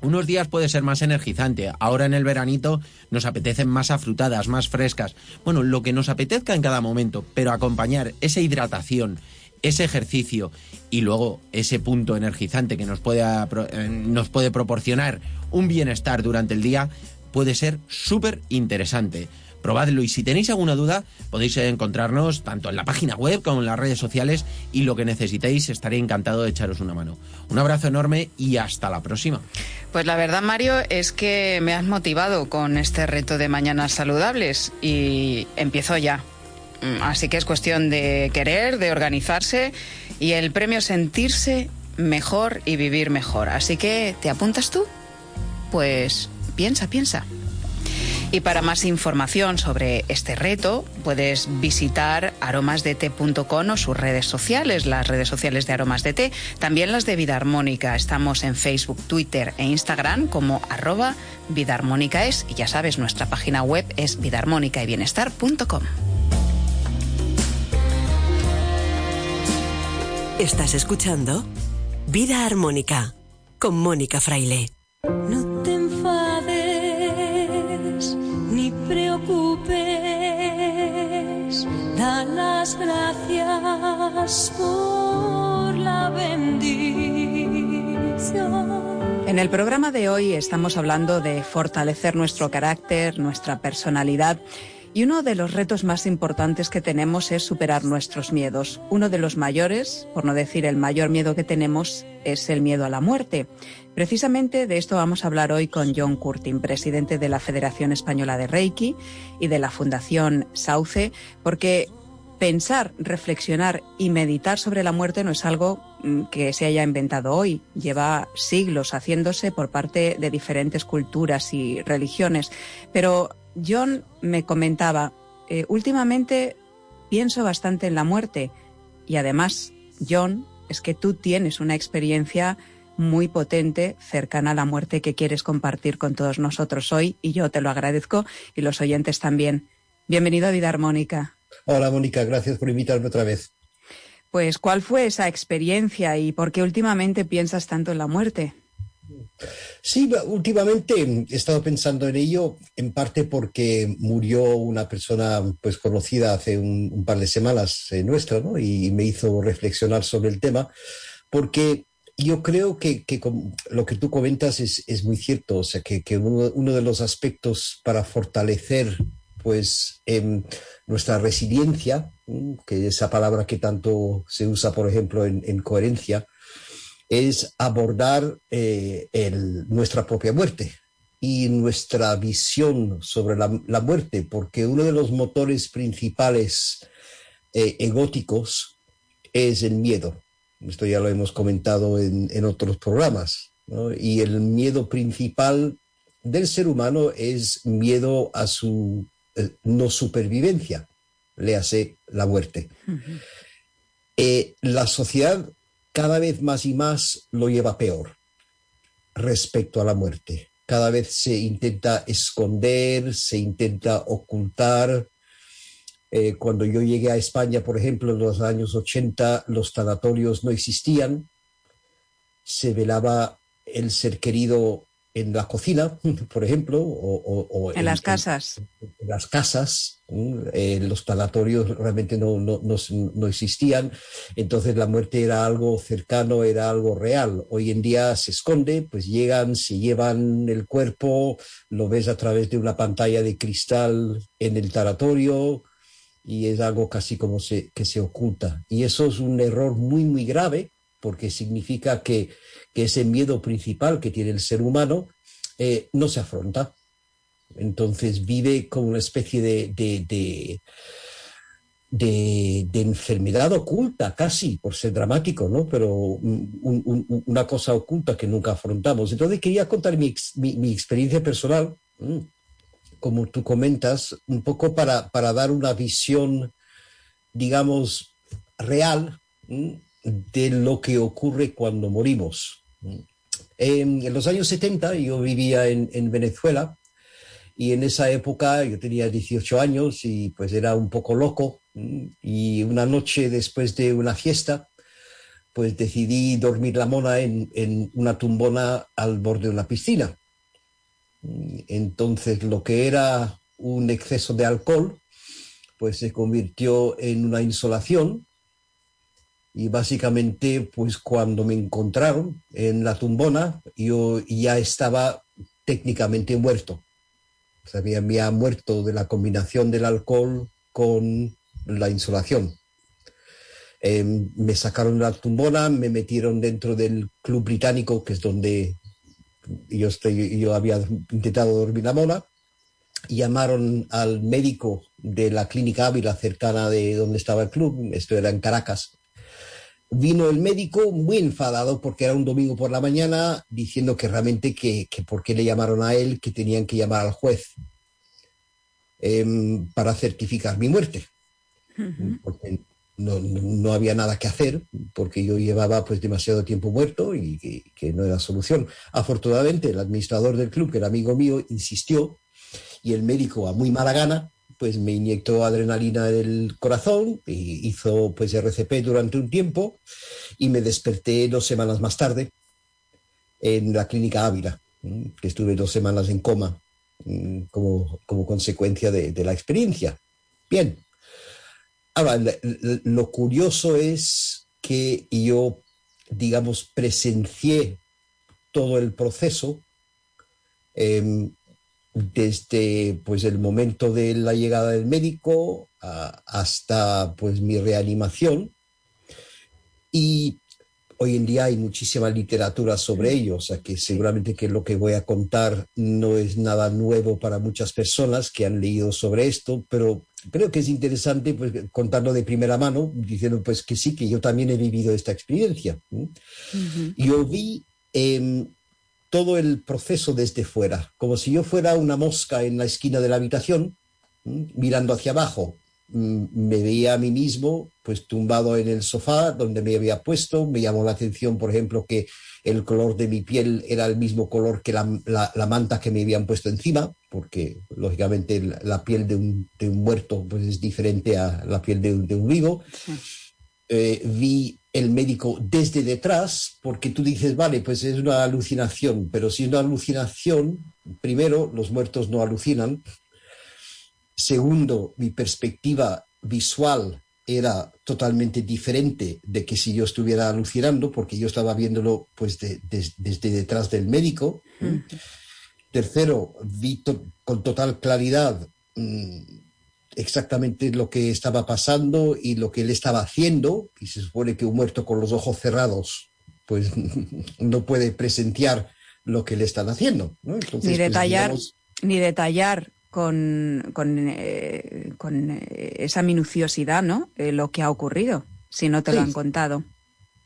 unos días puede ser más energizante. Ahora en el veranito nos apetecen más afrutadas, más frescas. Bueno, lo que nos apetezca en cada momento, pero acompañar esa hidratación, ese ejercicio y luego ese punto energizante que nos puede, eh, nos puede proporcionar un bienestar durante el día puede ser súper interesante. Probadlo y si tenéis alguna duda podéis encontrarnos tanto en la página web como en las redes sociales y lo que necesitéis estaré encantado de echaros una mano. Un abrazo enorme y hasta la próxima. Pues la verdad, Mario, es que me has motivado con este reto de mañanas saludables y empiezo ya. Mm, Así que es cuestión de querer, de organizarse y el premio sentirse mejor y vivir mejor. Así que, ¿te apuntas tú? Pues piensa, piensa. Y para más información sobre este reto, puedes visitar aromasdete.com o sus redes sociales, las redes sociales de Aromas de Té, también las de Vida Armónica. Estamos en Facebook, Twitter e Instagram como arroba Vida Armónica es. Y ya sabes, nuestra página web es vidaarmónica y Estás escuchando Vida Armónica con Mónica Fraile. No te En el programa de hoy estamos hablando de fortalecer nuestro carácter, nuestra personalidad. Y uno de los retos más importantes que tenemos es superar nuestros miedos. Uno de los mayores, por no decir el mayor miedo que tenemos, es el miedo a la muerte. Precisamente de esto vamos a hablar hoy con John Curtin, presidente de la Federación Española de Reiki y de la Fundación Sauce, porque pensar, reflexionar y meditar sobre la muerte no es algo mm, que se haya inventado hoy. Lleva siglos haciéndose por parte de diferentes culturas y religiones. Pero John me comentaba, eh, últimamente pienso bastante en la muerte y además, John, es que tú tienes una experiencia muy potente cercana a la muerte que quieres compartir con todos nosotros hoy y yo te lo agradezco y los oyentes también. Bienvenido a Vida Armónica. Hola Mónica, gracias por invitarme otra vez. Pues, ¿cuál fue esa experiencia y por qué últimamente piensas tanto en la muerte? Sí, últimamente he estado pensando en ello, en parte porque murió una persona pues conocida hace un, un par de semanas eh, nuestra, ¿no? Y me hizo reflexionar sobre el tema, porque yo creo que, lo que tú comentas es, es muy cierto, o sea, que, que uno, uno de los aspectos para fortalecer pues em, nuestra resiliencia, que esa palabra que tanto se usa, por ejemplo, en, en coherencia, es abordar eh, nuestra propia muerte y nuestra visión sobre la, muerte, porque uno de los motores principales eh, egóticos es el miedo. Esto ya lo hemos comentado en, otros programas. Y el miedo principal del ser humano es miedo a su no supervivencia, le hace la muerte. Eh, la sociedad cada vez más y más lo lleva peor respecto a la muerte. Cada vez se intenta esconder, se intenta ocultar. Eh, cuando yo llegué a España, por ejemplo, en los años 80, los tanatorios no existían. Se velaba el ser querido en la cocina, (laughs) por ejemplo, o, o- o En las casas. en las casas, eh, los tanatorios realmente no, no, no, no existían, entonces la muerte era algo cercano, era algo real. Hoy en día se esconde, pues llegan, se llevan el cuerpo, lo ves a través de una pantalla de cristal en el tanatorio y es algo casi como se, que se oculta. Y eso es un error muy, muy grave porque significa que, ese miedo principal que tiene el ser humano eh, no se afronta. Entonces vive como una especie de, enfermedad oculta, casi, por ser dramático, ¿no? Pero un- un- un- una cosa oculta que nunca afrontamos. Entonces quería contar mi, ex- mi- mi experiencia personal, como tú comentas, un poco para, dar una visión, digamos, real. De lo que ocurre cuando morimos. En, los años 70 yo vivía en, en Venezuela y en esa época yo tenía 18 años y pues era un poco loco y una noche después de una fiesta pues decidí dormir la mona en, en una tumbona al borde de una piscina. Entonces lo que era un exceso de alcohol pues se convirtió en una insolación y básicamente pues cuando me encontraron en la tumbona yo ya estaba técnicamente muerto. O sea, había, había muerto de la combinación del alcohol con la insolación. Eh, me sacaron de la tumbona, me metieron dentro del club británico, que es donde yo, estoy, yo había intentado dormir la mona, y llamaron al médico de la clínica Ávila cercana de donde estaba el club, esto era en Caracas. Vino el médico muy enfadado porque era un domingo por la mañana diciendo que realmente que, que por qué le llamaron a él, que tenían que llamar al juez em, para certificar mi muerte porque no, no- no había nada que hacer, porque yo llevaba pues demasiado tiempo muerto y que, que no era solución. Afortunadamente, el administrador del club, que era amigo mío, insistió y el médico, a muy mala gana, pues me inyectó adrenalina del corazón y hizo pues RCP durante un tiempo y me desperté dos semanas más tarde en la clínica Ávila, que estuve dos semanas en coma mm, como, como consecuencia de, la experiencia. Bien, Ahora, lo curioso es que yo, digamos, presencié todo el proceso em, desde pues el momento de la llegada del médico a- hasta pues mi reanimación y hoy en día hay muchísima literatura sobre ello, o sea que seguramente que lo que voy a contar no es nada nuevo para muchas personas que han leído sobre esto, pero creo que es interesante pues, contarlo de primera mano, diciendo pues que sí, que yo también he vivido esta experiencia. ¿no? Yo vi em, todo el proceso desde fuera, como si yo fuera una mosca en la esquina de la habitación, mirando hacia abajo. Mm, Me veía a mí mismo, pues tumbado en el sofá donde me había puesto. Me llamó la atención, por ejemplo, que el color de mi piel era el mismo color que la, la- la manta que me habían puesto encima, porque lógicamente la, la piel de un, de un muerto pues, es diferente a la piel de un, de un vivo eh, vi el médico desde detrás, porque tú dices, vale, pues es una alucinación, pero si es una alucinación, primero, los muertos no alucinan. Segundo, mi perspectiva visual era totalmente diferente de que si yo estuviera alucinando, porque yo estaba viéndolo pues de- de- desde detrás del médico. Tercero, vi to- con total claridad mm, exactamente lo que estaba pasando y lo que él estaba haciendo, y se supone que un muerto con los ojos cerrados, pues (laughs) no puede presenciar lo que le están haciendo. ¿no? Entonces, Ni pues, detallar, digamos, ni detallar con, con, eh, con, eh, esa minuciosidad, ¿no? Eh, lo que ha ocurrido, si no te lo Sí. han contado.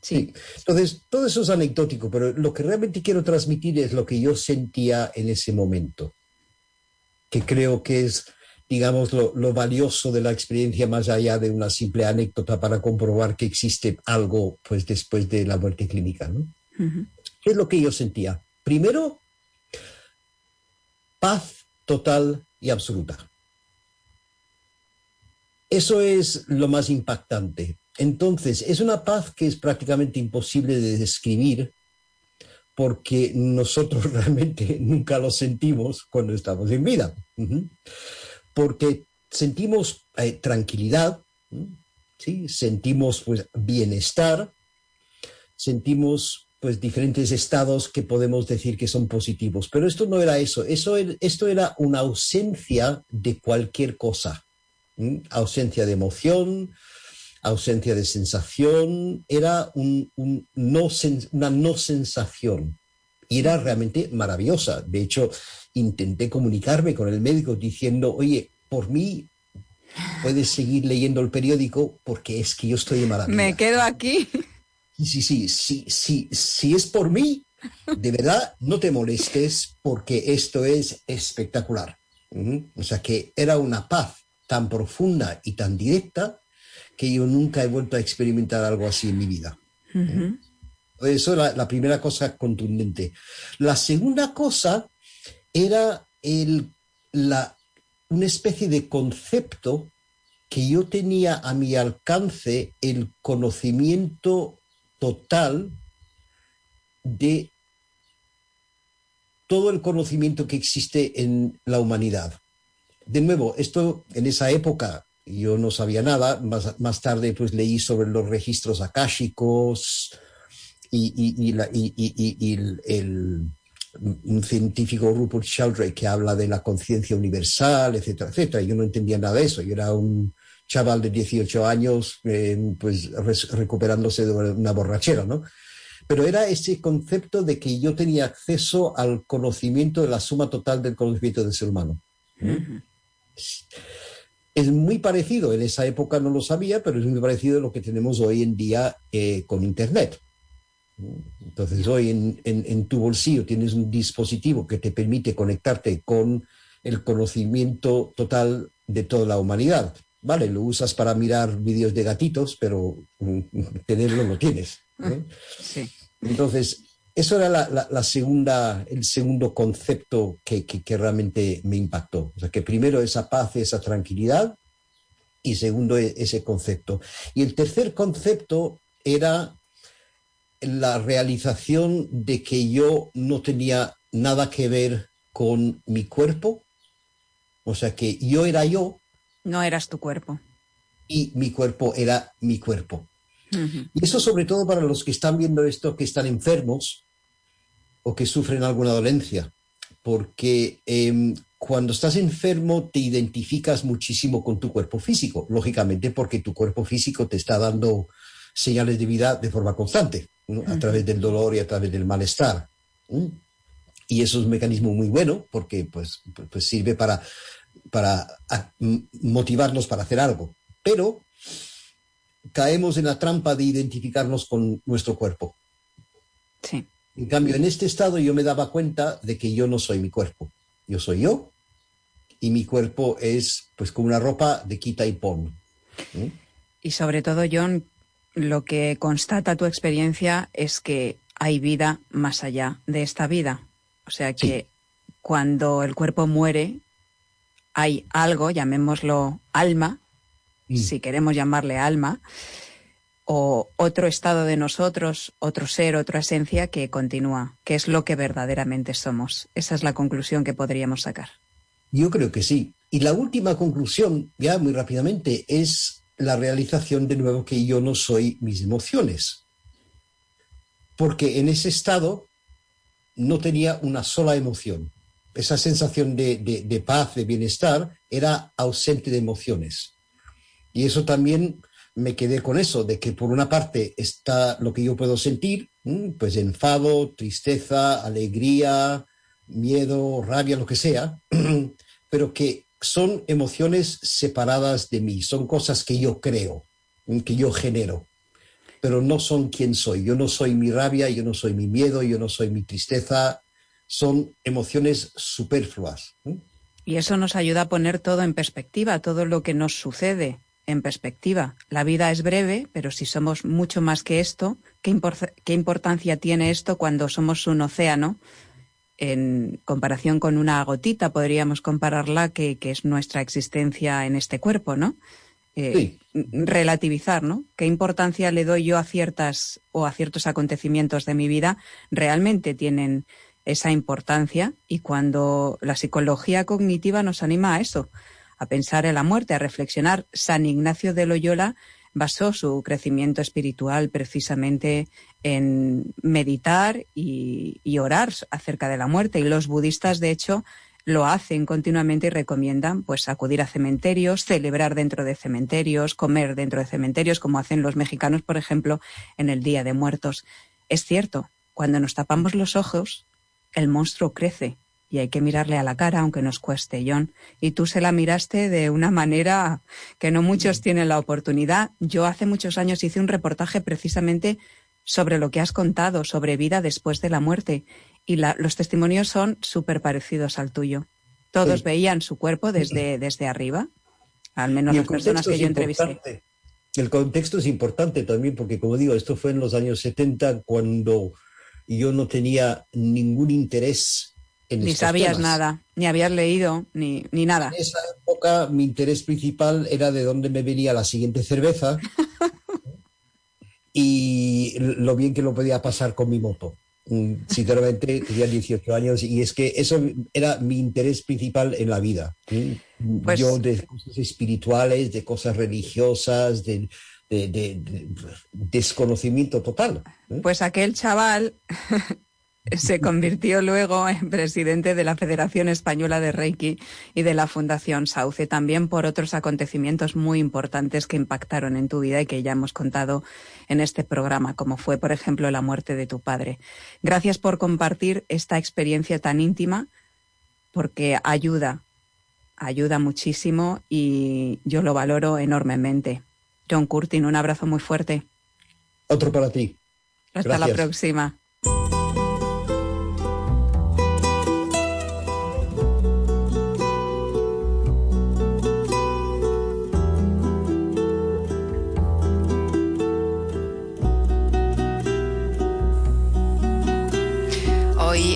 Sí. Entonces, todo eso es anecdótico, pero lo que realmente quiero transmitir es lo que yo sentía en ese momento, que creo que es, digamos, lo, lo valioso de la experiencia más allá de una simple anécdota para comprobar que existe algo pues, después de la muerte clínica. ¿no? Ujú. ¿Qué es lo que yo sentía? Primero, paz total y absoluta. Eso es lo más impactante. Entonces, es una paz que es prácticamente imposible de describir porque nosotros (laughs) realmente nunca lo sentimos cuando estamos en vida. Porque sentimos eh, tranquilidad. ¿sí? sentimos pues, bienestar, sentimos pues diferentes estados que podemos decir que son positivos. Pero esto no era eso, eso er- esto era una ausencia de cualquier cosa. Ausencia de emoción, ausencia de sensación, era una no sensación. Y era realmente maravillosa. De hecho, intenté comunicarme con el médico diciendo, oye, por mí puedes seguir leyendo el periódico porque es que yo estoy de maravilla. Me quedo aquí. Sí, sí, sí, sí, sí, es por mí, de verdad, no te molestes porque esto es espectacular. O sea que era una paz tan profunda y tan directa que yo nunca he vuelto a experimentar algo así en mi vida. Eso era la primera cosa contundente. La segunda cosa era el, la, una especie de concepto que yo tenía a mi alcance el conocimiento total de todo el conocimiento que existe en la humanidad. De nuevo, esto en esa época yo no sabía nada, más, más tarde pues leí sobre los registros akáshicos y, y, y, la- y- el- un científico Rupert Sheldrake que habla de la conciencia universal, etcétera, etcétera. Yo no entendía nada de eso, yo era un chaval de 18 años eh, pues recuperándose de una borrachera, ¿no? Pero era ese concepto de que yo tenía acceso al conocimiento de la suma total del conocimiento del ser humano. Es muy parecido, en esa época no lo sabía, pero es muy parecido a lo que tenemos hoy en día eh, con Internet. Entonces hoy en, en- en tu bolsillo tienes un dispositivo que te permite conectarte con el conocimiento total de toda la humanidad. Vale, lo usas para mirar vídeos de gatitos, pero (laughs) mm, tenerlo lo tienes. ¿eh? Sí. Entonces, eso era la, la- la segunda, el segundo concepto que, que- que realmente me impactó. O sea, que primero esa paz, esa tranquilidad, y segundo e- ese concepto. Y el tercer concepto era la realización de que yo no tenía nada que ver con mi cuerpo, o sea, que yo era yo No eras tu cuerpo. y mi cuerpo era mi cuerpo. Y eso sobre todo para los que están viendo esto, que están enfermos o que sufren alguna dolencia. Porque em, cuando estás enfermo te identificas muchísimo con tu cuerpo físico, lógicamente porque tu cuerpo físico te está dando señales de vida de forma constante, ¿no? a través del dolor y a través del malestar. ¿no? Y eso es un mecanismo muy bueno porque pues, pues sirve para, para a- m- motivarnos para hacer algo. Pero caemos en la trampa de identificarnos con nuestro cuerpo. Sí. En cambio, en este estado yo me daba cuenta de que yo no soy mi cuerpo. Yo soy yo y mi cuerpo es pues como una ropa de quita y pon. Y sobre todo, John, lo que constata tu experiencia es que hay vida más allá de esta vida. O sea que cuando el cuerpo muere, hay algo, llamémoslo alma, si queremos llamarle alma, o otro estado de nosotros, otro ser, otra esencia que continúa, que es lo que verdaderamente somos. Esa es la conclusión que podríamos sacar. Yo creo que sí. Y la última conclusión, ya muy rápidamente, es la realización de nuevo que yo no soy mis emociones. Porque en ese estado no tenía una sola emoción. Esa sensación de, de- de paz, de bienestar, era ausente de emociones. Y eso también me quedé con eso, de que por una parte está lo que yo puedo sentir, ¿m? pues enfado, tristeza, alegría, miedo, rabia, lo que sea, (clears throat) pero que son emociones separadas de mí, son cosas que yo creo, ¿m? que yo genero, pero no son quien soy. Yo no soy mi rabia, yo no soy mi miedo, yo no soy mi tristeza, son emociones superfluas. Y eso nos ayuda a poner todo en perspectiva, todo lo que nos sucede en perspectiva. La vida es breve, pero si somos mucho más que esto, ¿qué, qué importancia tiene esto cuando somos un océano? En comparación con una gotita, podríamos compararla que, que es nuestra existencia en este cuerpo, ¿no? Eh, Relativizar, ¿no? ¿Qué importancia le doy yo a ciertas o a ciertos acontecimientos de mi vida? Realmente tienen esa importancia y cuando la psicología cognitiva nos anima a eso, a pensar en la muerte, a reflexionar. San Ignacio de Loyola basó su crecimiento espiritual precisamente en meditar y, orar acerca de la muerte. Y los budistas, de hecho, lo hacen continuamente y recomiendan pues acudir a cementerios, celebrar dentro de cementerios, comer dentro de cementerios, como hacen los mexicanos, por ejemplo, en el Día de Muertos. Es cierto, cuando nos tapamos los ojos, el monstruo crece y hay que mirarle a la cara, aunque nos cueste, John. Y tú se la miraste de una manera que no muchos tienen la oportunidad. Yo hace muchos años hice un reportaje precisamente sobre lo que has contado, sobre vida después de la muerte. Y la- los testimonios son súper parecidos al tuyo. Todos Sí. veían su cuerpo desde, desde arriba, al menos las personas que yo entrevisté. El contexto es importante también porque, como digo, esto fue en los años 70 cuando yo no tenía ningún interés en Ni sabías temas. nada, ni habías leído, ni, ni nada. En esa época mi interés principal era de dónde me venía la siguiente cerveza (laughs) y lo bien que lo podía pasar con mi moto. Mm, Sinceramente, tenía 18 años y es que eso era mi interés principal en la vida. Mm, Pues- Yo de cosas espirituales, de cosas religiosas, de, de- de- de desconocimiento total. ¿eh? Pues aquel chaval se convirtió luego en presidente de la Federación Española de Reiki y de la Fundación Sauce, también por otros acontecimientos muy importantes que impactaron en tu vida y que ya hemos contado en este programa, como fue, por ejemplo, la muerte de tu padre. Gracias por compartir esta experiencia tan íntima, porque ayuda, ayuda muchísimo y yo lo valoro enormemente. John Curtin, un abrazo muy fuerte. Otro para ti. Hasta la próxima.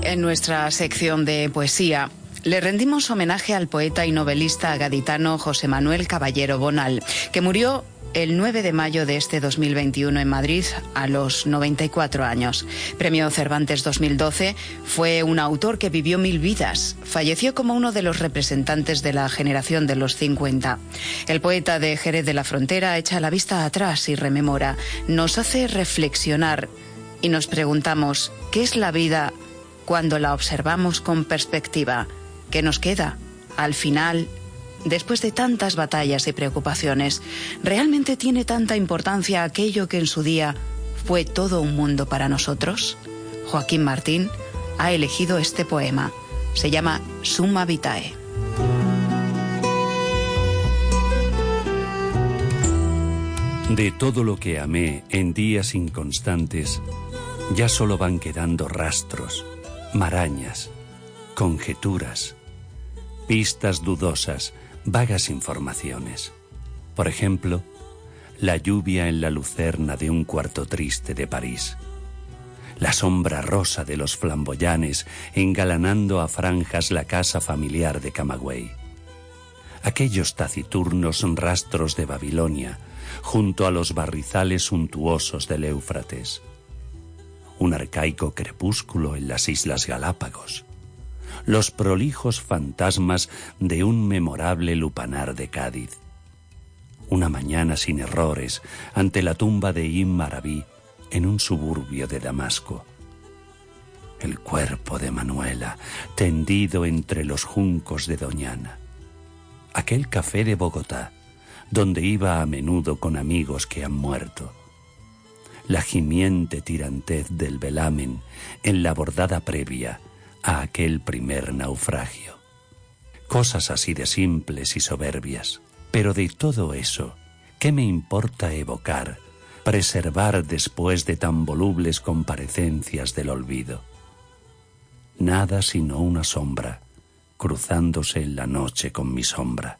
En nuestra sección de poesía le rendimos homenaje al poeta y novelista gaditano José Manuel Caballero Bonal, que murió el 9 de mayo de este 2021 en Madrid a los 94 años. Premio Cervantes 2012 fue un autor que vivió mil vidas. Falleció como uno de los representantes de la generación de los 50. El poeta de Jerez de la Frontera echa la vista atrás y rememora. Nos hace reflexionar y nos preguntamos, ¿qué es la vida cuando la observamos con perspectiva? ¿Qué nos queda al final, después de tantas batallas y preocupaciones, ¿realmente tiene tanta importancia aquello que en su día fue todo un mundo para nosotros? Joaquín Martín ha elegido este poema. Se llama Summa Vitae. De todo lo que amé en días inconstantes, ya solo van quedando rastros, marañas, conjeturas, pistas dudosas, vagas informaciones. Por ejemplo, la lluvia en la lucerna de un cuarto triste de París, la sombra rosa de los flamboyanes engalanando a franjas la casa familiar de Camagüey, aquellos taciturnos rastros de Babilonia junto a los barrizales suntuosos del Éufrates, un arcaico crepúsculo en las Islas Galápagos, los prolijos fantasmas de un memorable lupanar de Cádiz, una mañana sin errores ante la tumba de Ibn Marabí en un suburbio de Damasco, el cuerpo de Manuela tendido entre los juncos de Doñana, aquel café de Bogotá, donde iba a menudo con amigos que han muerto, la gimiente tirantez del velamen en la bordada previa a aquel primer naufragio. Cosas así de simples y soberbias. Pero de todo eso, ¿qué me importa evocar, preservar después de tan volubles comparecencias del olvido? Nada sino una sombra, cruzándose en la noche con mi sombra.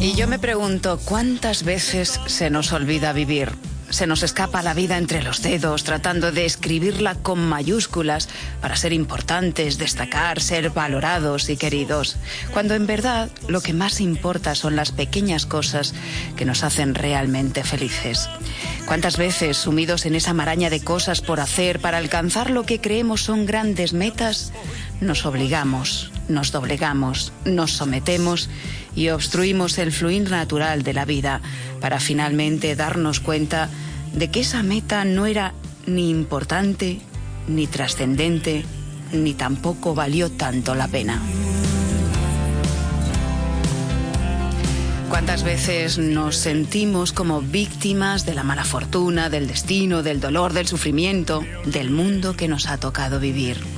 Y yo me pregunto, ¿cuántas veces se nos olvida vivir? Se nos escapa la vida entre los dedos, tratando de escribirla con mayúsculas para ser importantes, destacar, ser valorados y queridos, cuando en verdad lo que más importa son las pequeñas cosas que nos hacen realmente felices. ¿Cuántas veces, sumidos en esa maraña de cosas por hacer para alcanzar lo que creemos son grandes metas, nos obligamos, nos doblegamos, nos sometemos y obstruimos el fluir natural de la vida para finalmente darnos cuenta de que esa meta no era ni importante, ni trascendente, ni tampoco valió tanto la pena. ¿Cuántas veces nos sentimos como víctimas de la mala fortuna, del destino, del dolor, del sufrimiento, del mundo que nos ha tocado vivir?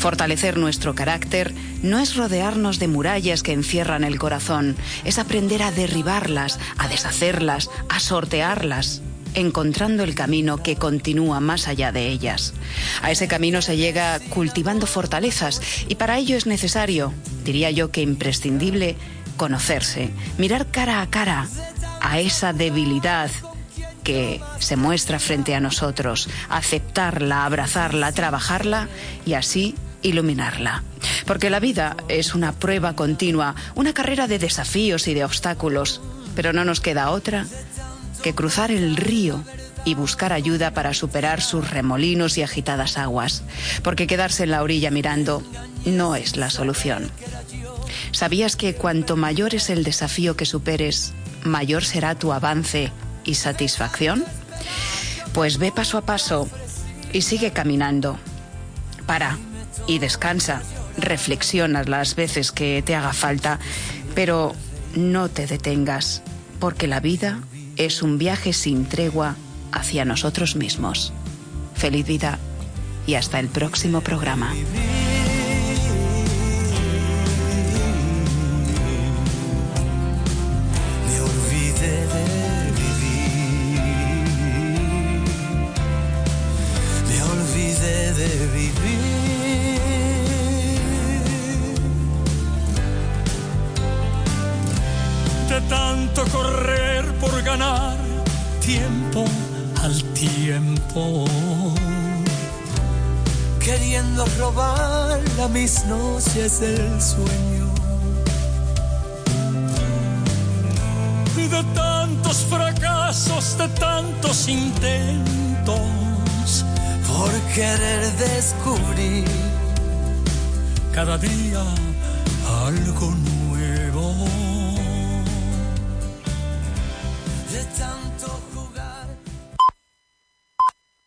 Fortalecer nuestro carácter no es rodearnos de murallas que encierran el corazón, es aprender a derribarlas, a deshacerlas, a sortearlas, encontrando el camino que continúa más allá de ellas. A ese camino se llega cultivando fortalezas y para ello es necesario, diría yo que imprescindible, conocerse, mirar cara a cara a esa debilidad que se muestra frente a nosotros, aceptarla, abrazarla, trabajarla y así iluminarla. Porque la vida es una prueba continua, una carrera de desafíos y de obstáculos, pero no nos queda otra que cruzar el río y buscar ayuda para superar sus remolinos y agitadas aguas, porque quedarse en la orilla mirando no es la solución. ¿Sabías que cuanto mayor es el desafío que superes, mayor será tu avance y satisfacción? Pues ve paso a paso y sigue caminando. Para y descansa. Reflexiona las veces que te haga falta, pero no te detengas, porque la vida es un viaje sin tregua hacia nosotros mismos. Feliz vida y hasta el próximo programa. Mis noches el sueño. De tantos fracasos, de tantos intentos, por querer descubrir cada día algo nuevo.